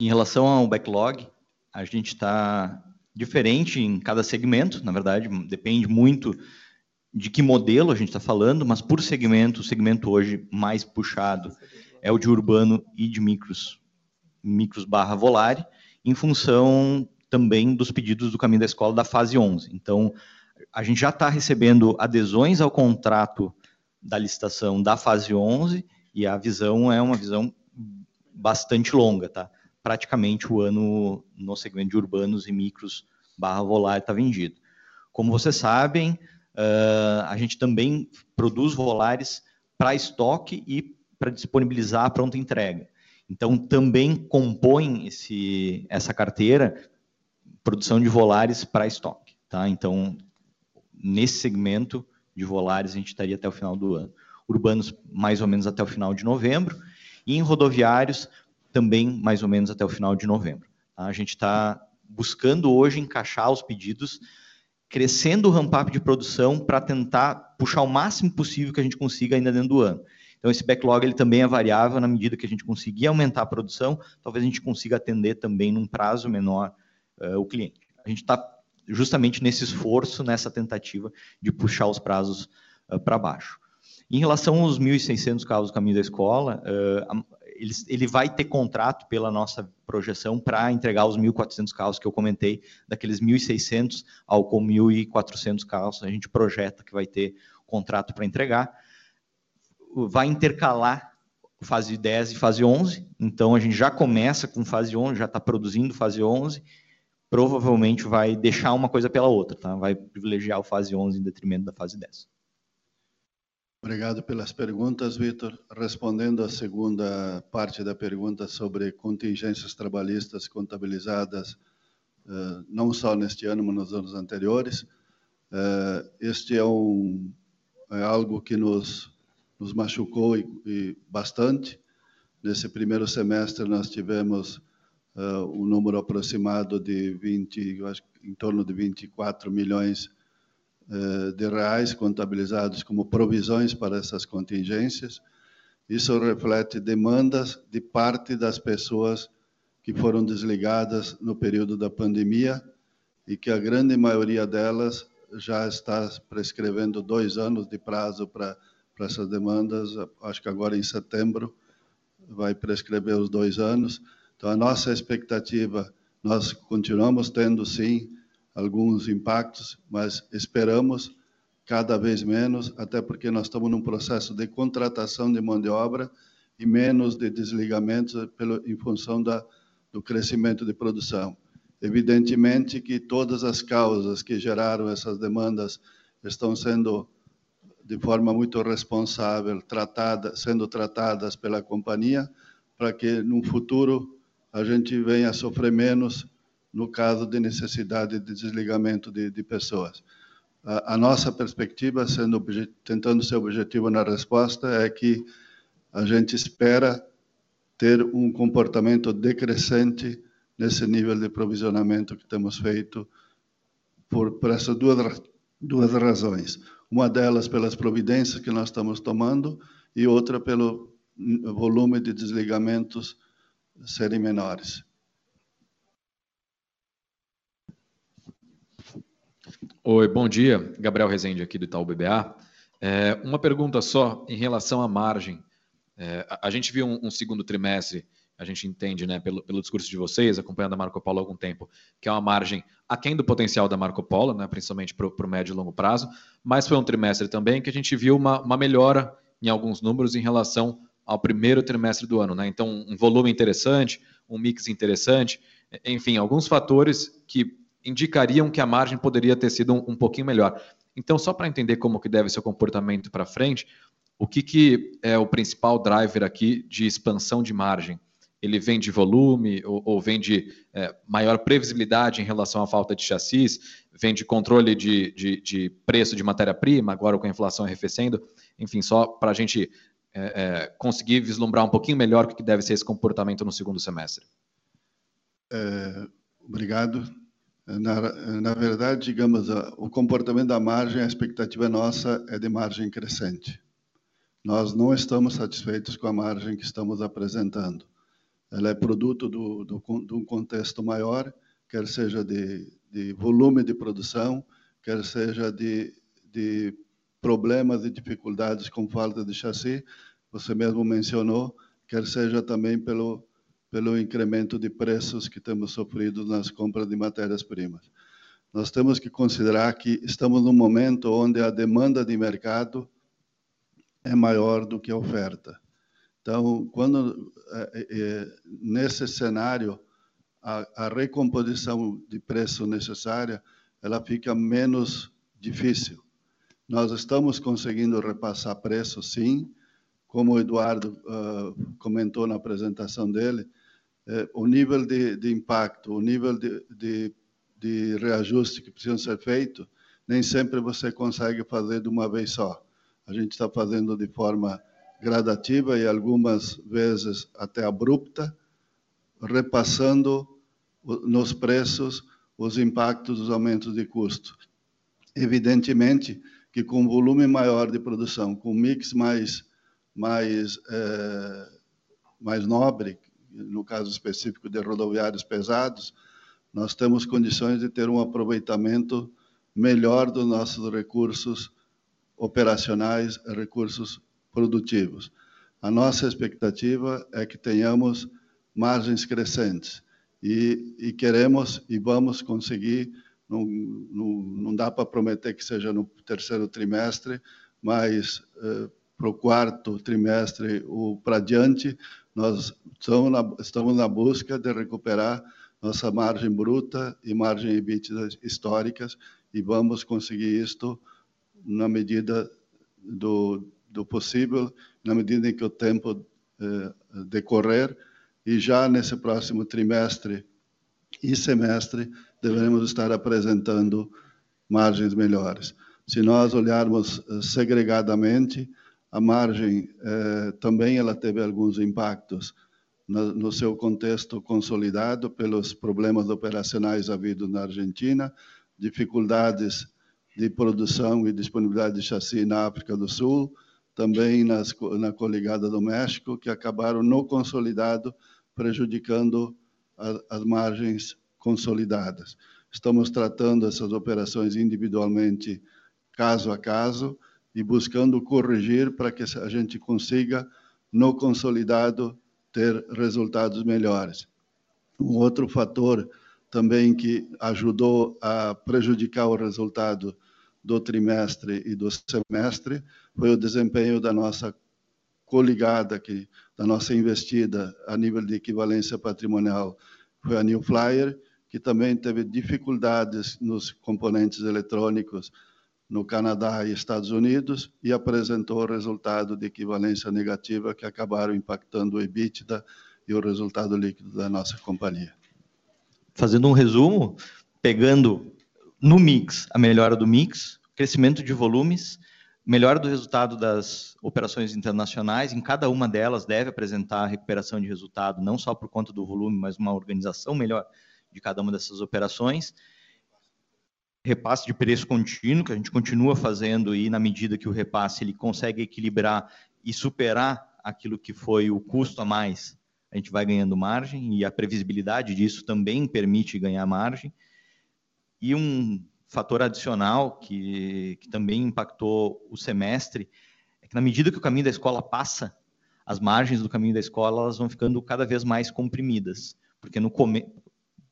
Em relação ao backlog, a gente está diferente em cada segmento, na verdade, depende muito de que modelo a gente está falando, mas por segmento, o segmento hoje mais puxado é o de urbano e de micros, micros barra volare, em função também dos pedidos do caminho da escola da fase 11. Então, a gente já está recebendo adesões ao contrato da licitação da fase 11 e a visão é uma visão bastante longa, tá? praticamente o ano no segmento de urbanos e micros barra volar está vendido. Como vocês sabem, uh, a gente também produz volares para estoque e para disponibilizar a pronta entrega. Então, também compõe esse, essa carteira produção de volares para estoque. Tá? Então, nesse segmento de volares, a gente estaria até o final do ano. Urbanos, mais ou menos até o final de novembro. E em rodoviários, também mais ou menos até o final de novembro. Tá? A gente está buscando hoje encaixar os pedidos, crescendo o ramp-up de produção para tentar puxar o máximo possível que a gente consiga ainda dentro do ano. Então, esse backlog ele também é variável na medida que a gente conseguir aumentar a produção, talvez a gente consiga atender também num prazo menor uh, o cliente. A gente está justamente nesse esforço, nessa tentativa de puxar os prazos uh, para baixo. Em relação aos 1.600 carros do caminho da escola, uh, ele, ele vai ter contrato pela nossa projeção para entregar os 1.400 carros que eu comentei, daqueles 1.600 ao com 1.400 carros, a gente projeta que vai ter contrato para entregar. Vai intercalar fase 10 e fase 11, então a gente já começa com fase 11, já está produzindo fase 11, provavelmente vai deixar uma coisa pela outra, tá? vai privilegiar o fase 11 em detrimento da fase 10. Obrigado pelas perguntas, Vitor. Respondendo à segunda parte da pergunta sobre contingências trabalhistas contabilizadas, eh, não só neste ano, mas nos anos anteriores, eh, este é, um, é algo que nos, nos machucou e, e bastante. Nesse primeiro semestre, nós tivemos uh, um número aproximado de 20, eu acho, em torno de 24 milhões eh, de reais contabilizados como provisões para essas contingências. Isso reflete demandas de parte das pessoas que foram desligadas no período da pandemia e que a grande maioria delas já está prescrevendo dois anos de prazo para, para essas demandas. Acho que agora em setembro vai prescrever os dois anos. Então, a nossa expectativa, nós continuamos tendo, sim, alguns impactos, mas esperamos cada vez menos, até porque nós estamos num processo de contratação de mão de obra e menos de desligamentos pelo, em função da, do crescimento de produção. Evidentemente que todas as causas que geraram essas demandas estão sendo de forma muito responsável tratada, sendo tratadas pela companhia, para que no futuro a gente venha a sofrer menos no caso de necessidade de desligamento de, de pessoas. A, a, nossa perspectiva, sendo tentando ser objetivo na resposta, é que a gente espera ter um comportamento decrescente nesse nível de provisionamento que temos feito por, por essas duas, duas razões. Uma delas pelas providências que nós estamos tomando e outra pelo volume de desligamentos serem menores. Oi, bom dia. Gabriel Rezende aqui do Itaú BBA. É, uma pergunta só em relação à margem. É, a, a, gente viu um, um, segundo trimestre, a gente entende, né, pelo, pelo discurso de vocês, acompanhando a Marco Polo há algum tempo, que é uma margem aquém do potencial da Marco Polo, né, principalmente para o médio e longo prazo, mas foi um trimestre também que a gente viu uma, uma melhora em alguns números em relação ao primeiro trimestre do ano. Né? Então, um volume interessante, um mix interessante, enfim, alguns fatores que indicariam que a margem poderia ter sido um, um pouquinho melhor. Então, só para entender como que deve ser o comportamento para frente, o que, que é o principal driver aqui de expansão de margem? Ele vem de volume ou, ou vem de é, maior previsibilidade em relação à falta de chassis? Vem de controle de, de, de preço de matéria-prima, agora com a inflação arrefecendo? Enfim, só para a gente é, é, conseguir vislumbrar um pouquinho melhor o que deve ser esse comportamento no segundo semestre. É, obrigado. Na, na, verdade, digamos, o comportamento da margem, a expectativa nossa é de margem crescente. Nós não estamos satisfeitos com a margem que estamos apresentando. Ela é produto do, do, de um contexto maior, quer seja de, de volume de produção, quer seja de, de problemas e dificuldades com falta de chassi, você mesmo mencionou, quer seja também pelo, pelo incremento de preços que temos sofrido nas compras de matérias-primas. Nós temos que considerar que estamos num momento onde a demanda de mercado é maior do que a oferta. Então, quando é, é, nesse cenário a, a recomposição de preço necessária, ela fica menos difícil. Nós estamos conseguindo repassar preço, sim, como o Eduardo uh, comentou na apresentação dele, uh, o nível de, de, impacto, o nível de, de, de reajuste que precisa ser feito, nem sempre você consegue fazer de uma vez só. A gente está fazendo de forma gradativa e algumas vezes até abrupta, repassando nos preços os impactos dos aumentos de custo. Evidentemente que com volume maior de produção, com mix mais mais é, mais nobre, no caso específico de rodoviários pesados, nós temos condições de ter um aproveitamento melhor dos nossos recursos operacionais, recursos produtivos. A nossa expectativa é que tenhamos margens crescentes e, e queremos e vamos conseguir não, não, não dá para prometer que seja no terceiro trimestre, mas eh, para o quarto trimestre ou para diante, nós estamos na, estamos na busca de recuperar nossa margem bruta e margem EBITDA históricas e vamos conseguir isto na medida do, do possível, na medida em que o tempo eh, decorrer e já nesse próximo trimestre e semestre devemos estar apresentando margens melhores. Se nós olharmos eh, segregadamente, a margem eh, também ela teve alguns impactos no, no, seu contexto consolidado pelos problemas operacionais havidos na Argentina, dificuldades de produção e disponibilidade de chassi na África do Sul, também nas, na coligada do México, que acabaram no consolidado prejudicando a, as margens consolidadas. Estamos tratando essas operações individualmente, caso a caso, e buscando corrigir para que a gente consiga, no consolidado, ter resultados melhores. Um outro fator também que ajudou a prejudicar o resultado do trimestre e do semestre foi o desempenho da nossa coligada, que, da nossa investida a nível de equivalência patrimonial, foi a New Flyer, que também teve dificuldades nos componentes eletrônicos no Canadá e Estados Unidos e apresentou resultado de equivalência negativa que acabaram impactando o EBITDA e o resultado líquido da nossa companhia. Fazendo um resumo, pegando no mix a melhora do mix, crescimento de volumes, melhora do resultado das operações internacionais, em cada uma delas deve apresentar recuperação de resultado, não só por conta do volume, mas uma organização melhor de cada uma dessas operações. Repasse de preço contínuo, que a gente continua fazendo e na medida que o repasse ele consegue equilibrar e superar aquilo que foi o custo a mais, a gente vai ganhando margem e a previsibilidade disso também permite ganhar margem. E um fator adicional que, que também impactou o semestre é que na medida que o caminho da escola passa, as margens do caminho da escola elas vão ficando cada vez mais comprimidas, porque no come...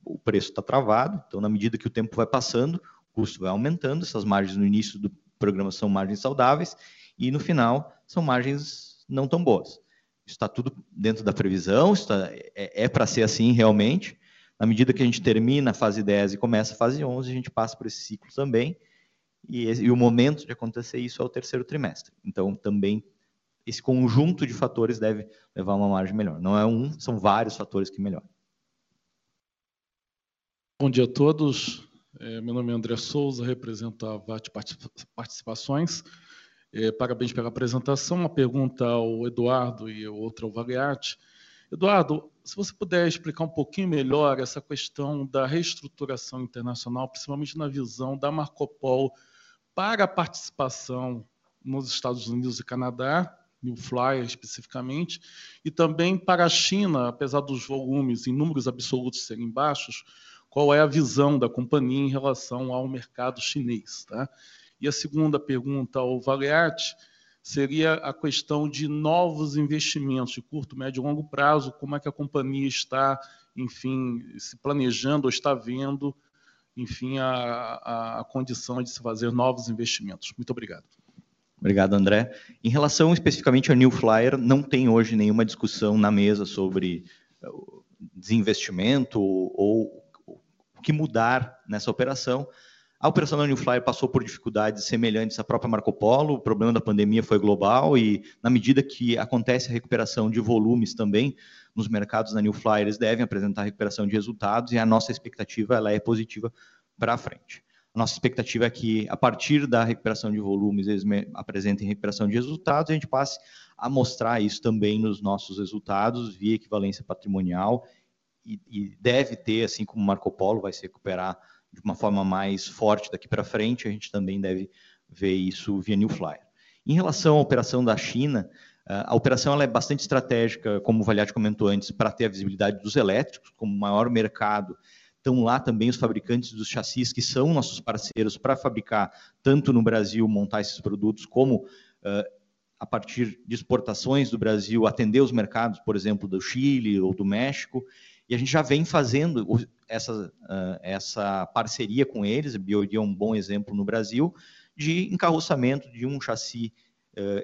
o preço está travado, então na medida que o tempo vai passando, custo vai aumentando, essas margens no início do programa são margens saudáveis e no final são margens não tão boas. Está tudo dentro da previsão, está, é, é para ser assim realmente, na medida que a gente termina a fase 10 e começa a fase 11, a gente passa por esse ciclo também. E, e o momento de acontecer isso é o terceiro trimestre. Então, também esse conjunto de fatores deve levar a uma margem melhor. Não é um, são vários fatores que melhoram. Bom dia a todos. É, meu nome é André Souza, represento a VAT Participações. É, parabéns pela apresentação. Uma pergunta ao Eduardo e outra ao Valiati. Eduardo, se você puder explicar um pouquinho melhor essa questão da reestruturação internacional, principalmente na visão da Marco Polo para a participação nos Estados Unidos e Canadá, New Flyer especificamente, e também para a China, apesar dos volumes em números absolutos serem baixos, qual é a visão da companhia em relação ao mercado chinês. Tá? E a segunda pergunta ao Valearte, seria a questão de novos investimentos de curto, médio e longo prazo, como é que a companhia está, enfim, se planejando ou está vendo, enfim, a, a, a condição de se fazer novos investimentos. Muito obrigado. Obrigado, André. Em relação especificamente ao New Flyer, não tem hoje nenhuma discussão na mesa sobre uh, desinvestimento ou que mudar nessa operação. A operação da New Flyer passou por dificuldades semelhantes à própria Marco Polo, o problema da pandemia foi global e, na medida que acontece a recuperação de volumes também nos mercados da New Flyer, eles devem apresentar recuperação de resultados e a nossa expectativa ela é positiva para frente. A nossa expectativa é que, a partir da recuperação de volumes, eles apresentem recuperação de resultados e a gente passe a mostrar isso também nos nossos resultados via equivalência patrimonial e, e deve ter, assim como Marco Polo vai se recuperar de uma forma mais forte daqui para frente, a gente também deve ver isso via New Flyer. Em relação à operação da China, a operação é bastante estratégica, como o Valiati comentou antes, para ter a visibilidade dos elétricos como maior mercado. Estão lá também os fabricantes dos chassis, que são nossos parceiros para fabricar, tanto no Brasil, montar esses produtos, como a partir de exportações do Brasil, atender os mercados, por exemplo, do Chile ou do México. E a gente já vem fazendo essa, essa parceria com eles, a BioD é um bom exemplo no Brasil, de encarroçamento de um chassi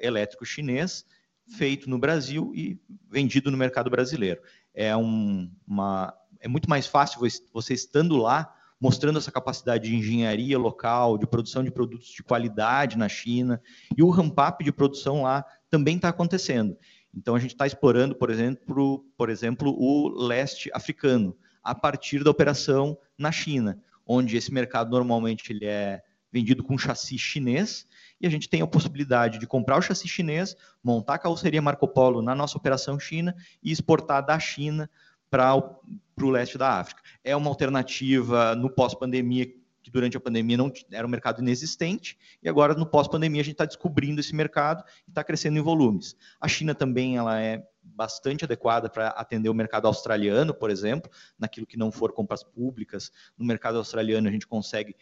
elétrico chinês feito no Brasil e vendido no mercado brasileiro. É, um, uma, é muito mais fácil você estando lá, mostrando essa capacidade de engenharia local, de produção de produtos de qualidade na China, e o ramp-up de produção lá também está acontecendo. Então a gente está explorando, por exemplo, por exemplo, o leste africano, a partir da operação na China, onde esse mercado normalmente ele é vendido com chassi chinês, e a gente tem a possibilidade de comprar o chassi chinês, montar a carroceria Marco Polo na nossa operação China e exportar da China para o leste da África. É uma alternativa no pós-pandemia que durante a pandemia não era um mercado inexistente, e agora no pós-pandemia a gente está descobrindo esse mercado e está crescendo em volumes. A China também ela é bastante adequada para atender o mercado australiano, por exemplo, naquilo que não for compras públicas. No mercado australiano a gente consegue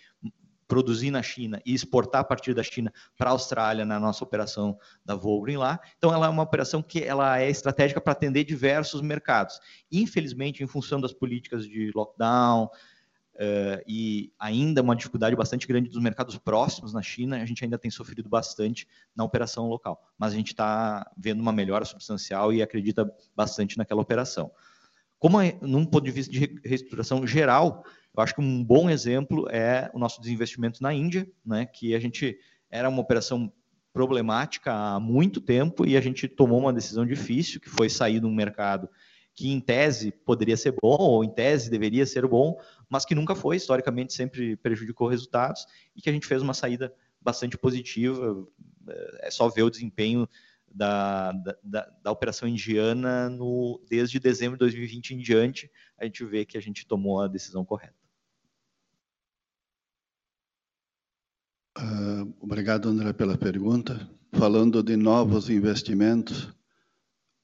produzir na China e exportar a partir da China para a Austrália na nossa operação da Volgren lá. Então, ela é uma operação que ela é estratégica para atender diversos mercados. Infelizmente, em função das políticas de lockdown uh, e ainda uma dificuldade bastante grande dos mercados próximos na China, a gente ainda tem sofrido bastante na operação local. Mas a gente está vendo uma melhora substancial e acredita bastante naquela operação. Como, é, num ponto de vista de reestruturação geral, eu acho que um bom exemplo é o nosso desinvestimento na Índia, né, que a gente era uma operação problemática há muito tempo e a gente tomou uma decisão difícil, que foi sair de um mercado que em tese poderia ser bom, ou em tese deveria ser bom, mas que nunca foi, historicamente sempre prejudicou resultados, e que a gente fez uma saída bastante positiva. É só ver o desempenho da, da, da, operação indiana no, desde dezembro de 2020 em diante, a gente vê que a gente tomou a decisão correta. Uh, obrigado, André, pela pergunta. Falando de novos investimentos,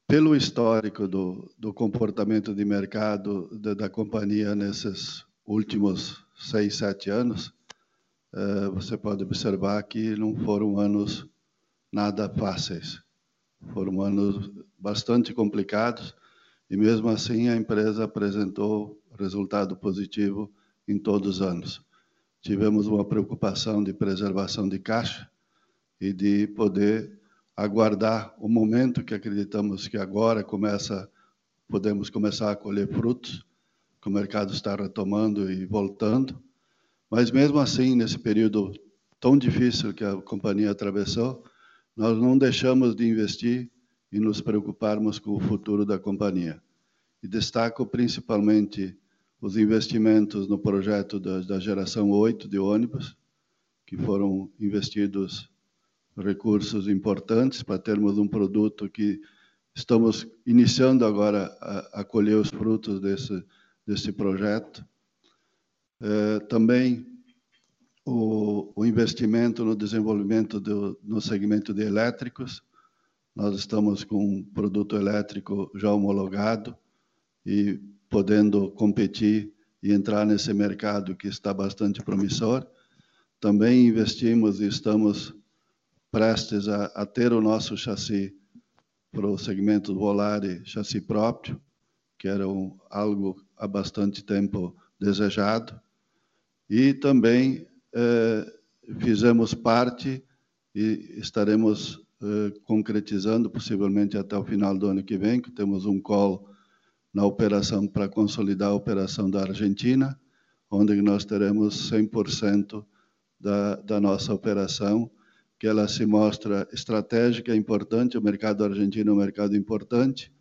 pelo histórico do, do comportamento de mercado da, da, companhia nesses últimos seis, sete anos, uh, você pode observar que não foram anos nada fáceis. Foram anos bastante complicados e, mesmo assim, a empresa apresentou resultado positivo em todos os anos tivemos uma preocupação de preservação de caixa e de poder aguardar o momento que acreditamos que agora começa podemos começar a colher frutos, que o mercado está retomando e voltando. Mas mesmo assim, nesse período tão difícil que a companhia atravessou, nós não deixamos de investir e nos preocuparmos com o futuro da companhia. E destaco principalmente os investimentos no projeto da, da geração 8 de ônibus, que foram investidos recursos importantes para termos um produto que estamos iniciando agora a, a colher os frutos desse, desse projeto. É, também o, o, investimento no desenvolvimento do, no segmento de elétricos. Nós estamos com um produto elétrico já homologado e podendo competir e entrar nesse mercado que está bastante promissor. Também investimos e estamos prestes a, a ter o nosso chassi para o segmento Volare, chassi próprio, que era um, algo há bastante tempo desejado. E também eh, fizemos parte e estaremos eh, concretizando, possivelmente até o final do ano que vem, que temos um call na operação para consolidar a operação da Argentina, onde nós teremos 100% da, da nossa operação, que ela se mostra estratégica, importante, o mercado argentino é um mercado importante,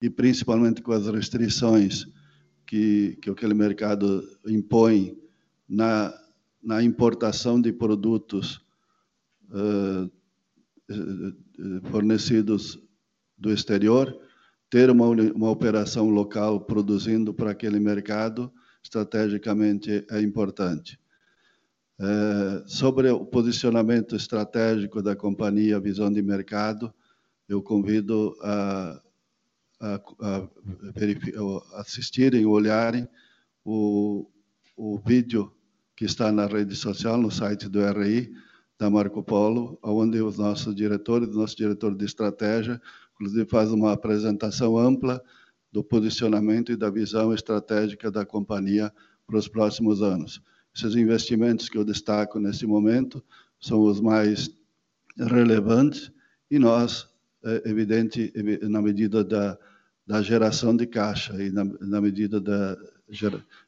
e principalmente com as restrições que, que aquele mercado impõe na, na importação de produtos uh, fornecidos do exterior, ter uma, uma operação local produzindo para aquele mercado, estrategicamente é importante. É, sobre o posicionamento estratégico da companhia, visão de mercado, eu convido a, a, a assistirem, olharem o, o vídeo que está na rede social, no site do RI, da Marco Polo, onde os nossos diretores, nosso diretor de estratégia, inclusive faz uma apresentação ampla do posicionamento e da visão estratégica da companhia para os próximos anos. Esses investimentos que eu destaco nesse momento são os mais relevantes e nós, evidente, na medida da, da geração de caixa e na, na medida da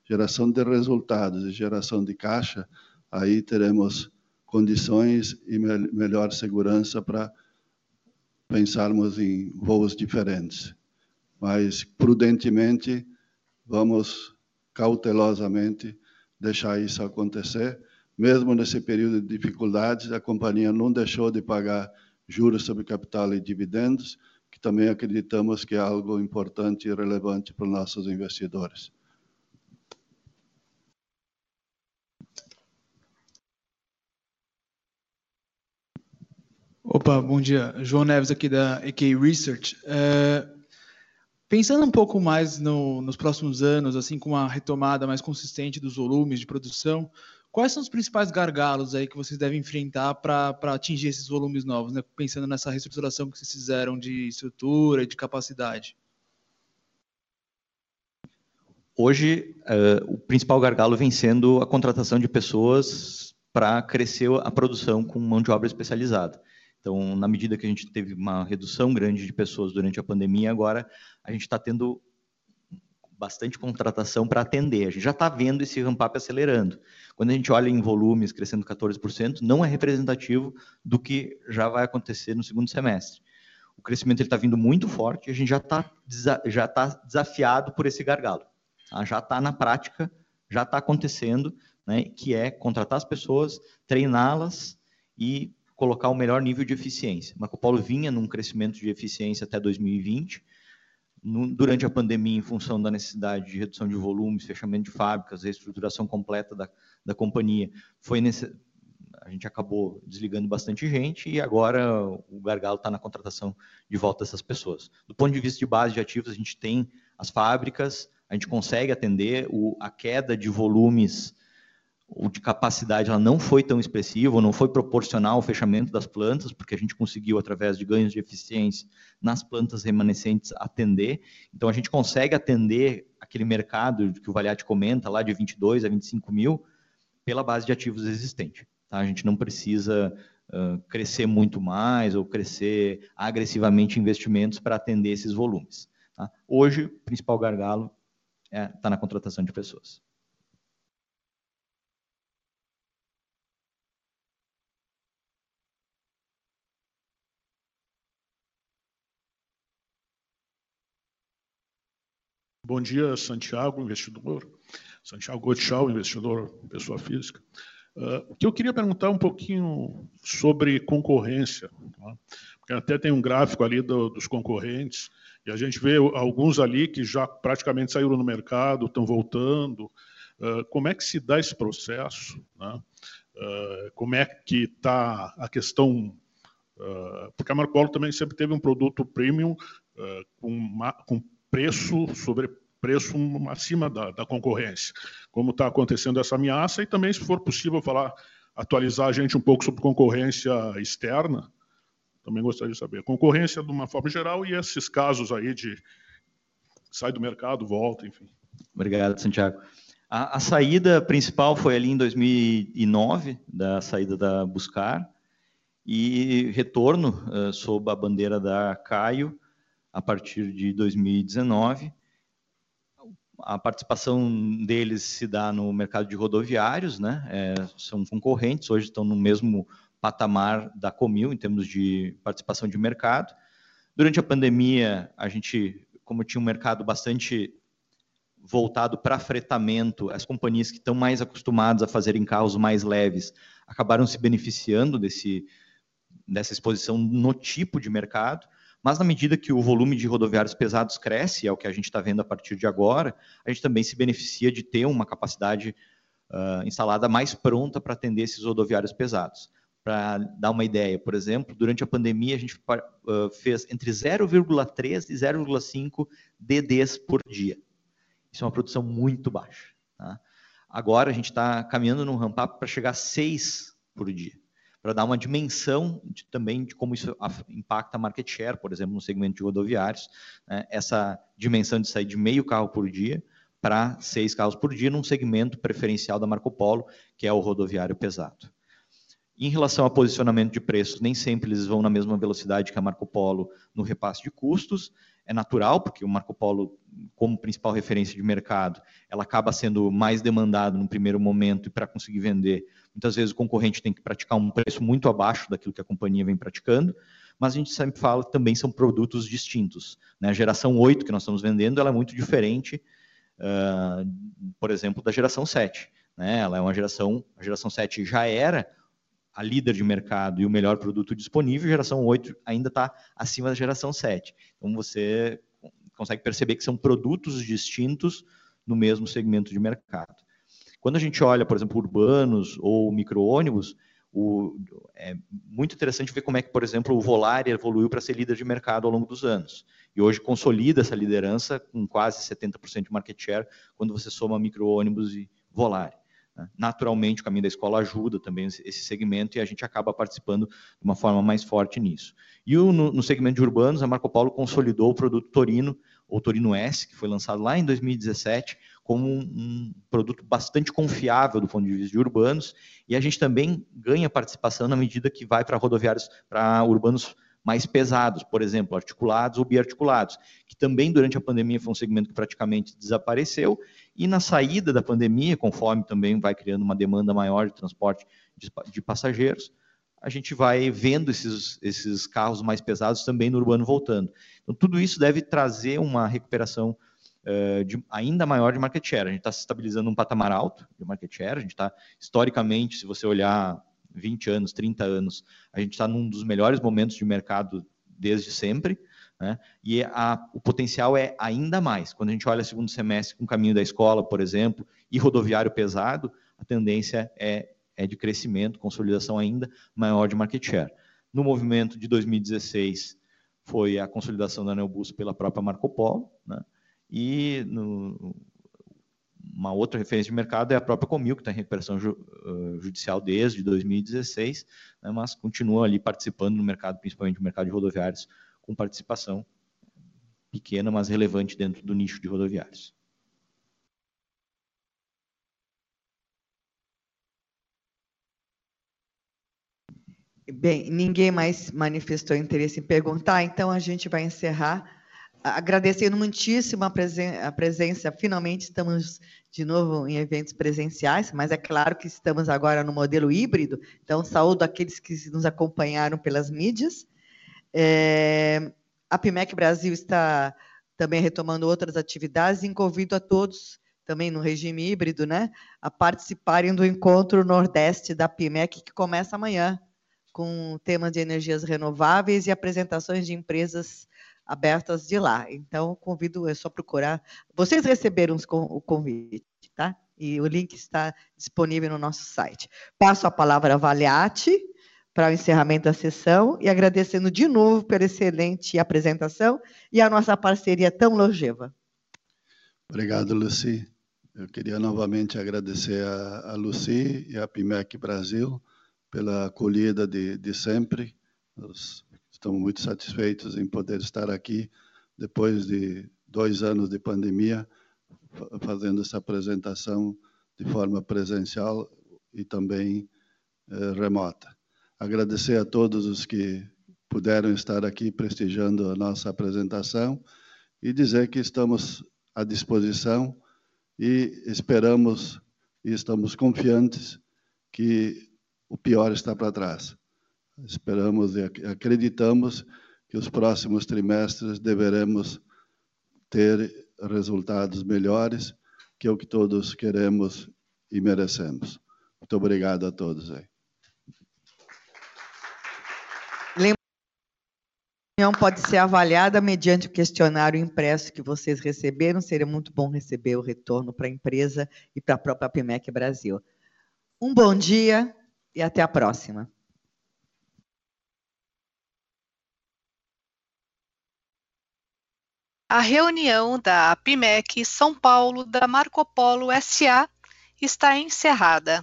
geração de resultados e geração de caixa, aí teremos condições e melhor segurança para pensarmos em voos diferentes. Mas, prudentemente, vamos cautelosamente deixar isso acontecer. Mesmo nesse período de dificuldades, a companhia não deixou de pagar juros sobre capital e dividendos, que também acreditamos que é algo importante e relevante para os nossos investidores. Opa, bom dia. João Neves aqui da EK Research. É, pensando um pouco mais no, nos próximos anos, assim com uma retomada mais consistente dos volumes de produção, Quais são os principais gargalos aí que vocês devem enfrentar para atingir esses volumes novos, né? pensando nessa reestruturação que vocês fizeram de estrutura e de capacidade? Hoje, uh, o principal gargalo vem sendo a contratação de pessoas para crescer a produção com mão de obra especializada. Então, na medida que a gente teve uma redução grande de pessoas durante a pandemia, agora a gente está tendo bastante contratação para atender. A gente já está vendo esse ramp-up acelerando. Quando a gente olha em volumes crescendo 14%, não é representativo do que já vai acontecer no segundo semestre. O crescimento está vindo muito forte e a gente já está já tá desafiado por esse gargalo. Tá? Já está na prática, já está acontecendo, né, que é contratar as pessoas, treiná-las e colocar o melhor nível de eficiência. Marco Polo vinha num crescimento de eficiência até 2020, no, durante a pandemia, em função da necessidade de redução de volumes, fechamento de fábricas, reestruturação completa da, da companhia, foi nesse, a gente acabou desligando bastante gente e agora o gargalo está na contratação de volta dessas pessoas. Do ponto de vista de base de ativos, a gente tem as fábricas, a gente consegue atender o, a queda de volumes ou de capacidade ela não foi tão expressiva, não foi proporcional ao fechamento das plantas, porque a gente conseguiu, através de ganhos de eficiência nas plantas remanescentes, atender. Então, a gente consegue atender aquele mercado que o Valiati comenta, lá de 22 a 25 mil, pela base de ativos existente. Tá? A gente não precisa uh, crescer muito mais ou crescer agressivamente investimentos para atender esses volumes. Tá? Hoje, o principal gargalo está é, tá na contratação de pessoas. Bom dia, Santiago, investidor. Santiago Gotchal, investidor, pessoa física. Uh, que eu queria perguntar um pouquinho sobre concorrência, tá? porque até tem um gráfico ali do, dos concorrentes, e a gente vê alguns ali que já praticamente saíram no mercado, estão voltando. Uh, como é que se dá esse processo? Né? Uh, como é que está a questão porque a Marco Polo também sempre teve um produto premium com, uma, com preço sobre preço acima da, da concorrência, como está acontecendo essa ameaça, e também, se for possível, falar, atualizar a gente um pouco sobre concorrência externa, também gostaria de saber. Concorrência de uma forma geral e esses casos aí de sai do mercado, volta, enfim. Obrigado, Santiago. A, a, saída principal foi ali em 2009, da saída da Buscar, e retorno uh, sob a bandeira da Caio, a partir de 2019. A participação deles se dá no mercado de rodoviários, né? É, são concorrentes, hoje estão no mesmo patamar da Comil em termos de participação de mercado. Durante a pandemia, a gente, como tinha um mercado bastante voltado para fretamento, as companhias que estão mais acostumadas a fazerem carros mais leves acabaram se beneficiando desse, dessa exposição no tipo de mercado. Mas na medida que o volume de rodoviários pesados cresce, é o que a gente está vendo a partir de agora, a gente também se beneficia de ter uma capacidade uh, instalada mais pronta para atender esses rodoviários pesados. Para dar uma ideia, por exemplo, durante a pandemia a gente uh, fez entre 0,3 e 0,5 DDs por dia. Isso é uma produção muito baixa. Tá? Agora a gente está caminhando num ramp-up para chegar a 6 por dia para dar uma dimensão de, também de como isso impacta a market share, por exemplo, no segmento de rodoviários, né? essa dimensão de sair de meio carro por dia para seis carros por dia num segmento preferencial da Marco Polo, que é o rodoviário pesado. Em relação ao posicionamento de preços, nem sempre eles vão na mesma velocidade que a Marco Polo no repasse de custos. É natural, porque o Marco Polo, como principal referência de mercado, ela acaba sendo mais demandado no primeiro momento e para conseguir vender, Muitas vezes o concorrente tem que praticar um preço muito abaixo daquilo que a companhia vem praticando, mas a gente sempre fala que também são produtos distintos. Né? A geração 8 que nós estamos vendendo ela é muito diferente, uh, por exemplo, da geração 7. Né? Ela é uma geração, a geração 7 já era a líder de mercado e o melhor produto disponível, geração 8 ainda está acima da geração 7. Então você consegue perceber que são produtos distintos no mesmo segmento de mercado. Quando a gente olha, por exemplo, urbanos ou micro-ônibus, é muito interessante ver como é que, por exemplo, o Volare evoluiu para ser líder de mercado ao longo dos anos. E hoje consolida essa liderança com quase 70% de market share quando você soma micro-ônibus e Volare. Né? Naturalmente, o caminho da escola ajuda também esse segmento e a gente acaba participando de uma forma mais forte nisso. E o, no, no, segmento de urbanos, a Marco Polo consolidou o produto Torino, ou Torino S, que foi lançado lá em 2017, como um, um, produto bastante confiável do ponto de vista de urbanos, e a gente também ganha participação na medida que vai para rodoviários, para urbanos mais pesados, por exemplo, articulados ou biarticulados, que também durante a pandemia foi um segmento que praticamente desapareceu, e na saída da pandemia, conforme também vai criando uma demanda maior de transporte de, de passageiros, a gente vai vendo esses, esses carros mais pesados também no urbano voltando. Então, tudo isso deve trazer uma recuperação uh, de, ainda maior de market share. A gente está se estabilizando um patamar alto de market share, a gente está, historicamente, se você olhar 20 anos, 30 anos, a gente está num dos melhores momentos de mercado desde sempre, né? e a, o potencial é ainda mais. Quando a gente olha segundo semestre com o caminho da escola, por exemplo, e rodoviário pesado, a tendência é, é de crescimento, consolidação ainda maior de market share. No movimento de 2016, foi a consolidação da Neobus pela própria Marco Polo, né? e no, uma outra referência de mercado é a própria Comil, que está em recuperação ju, uh, judicial desde 2016, né, mas continua ali participando no mercado, principalmente no mercado de rodoviários, com participação pequena, mas relevante dentro do nicho de rodoviários. Bem, ninguém mais manifestou interesse em perguntar, então a gente vai encerrar agradecendo muitíssimo a, presen a, presença. Finalmente estamos de novo em eventos presenciais, mas é claro que estamos agora no modelo híbrido. Então, saúdo aqueles que nos acompanharam pelas mídias. É, a PIMEC Brasil está também retomando outras atividades e convido a todos, também no regime híbrido, né, a participarem do encontro Nordeste da PIMEC, que começa amanhã, com temas de energias renováveis e apresentações de empresas abertas de lá. Então, convido, é só procurar. Vocês receberam o convite, tá? E o link está disponível no nosso site. Passo a palavra a Valiati para o encerramento da sessão e agradecendo de novo pela excelente apresentação e a nossa parceria tão longeva. Obrigado, Luci. Eu queria novamente agradecer a, a Luci e a PIMEC Brasil pela acolhida de, de sempre. Os Estamos muito satisfeitos em poder estar aqui depois de dois anos de pandemia, fazendo essa apresentação de forma presencial e também eh, remota. Agradecer a todos os que puderam estar aqui prestigiando a nossa apresentação e dizer que estamos à disposição e esperamos e estamos confiantes que o pior está para trás. Esperamos e acreditamos que os próximos trimestres deveremos ter resultados melhores, que é o que todos queremos e merecemos. Muito obrigado a todos aí. Reunião pode ser avaliada mediante o questionário impresso que vocês receberam. Seria muito bom receber o retorno para a empresa e para a própria PIMEC Brasil. Um bom dia e até a próxima. A reunião da PIMEC São Paulo da Marco Polo SA está encerrada.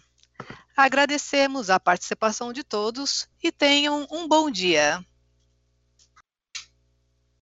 Agradecemos a participação de todos e tenham um bom dia.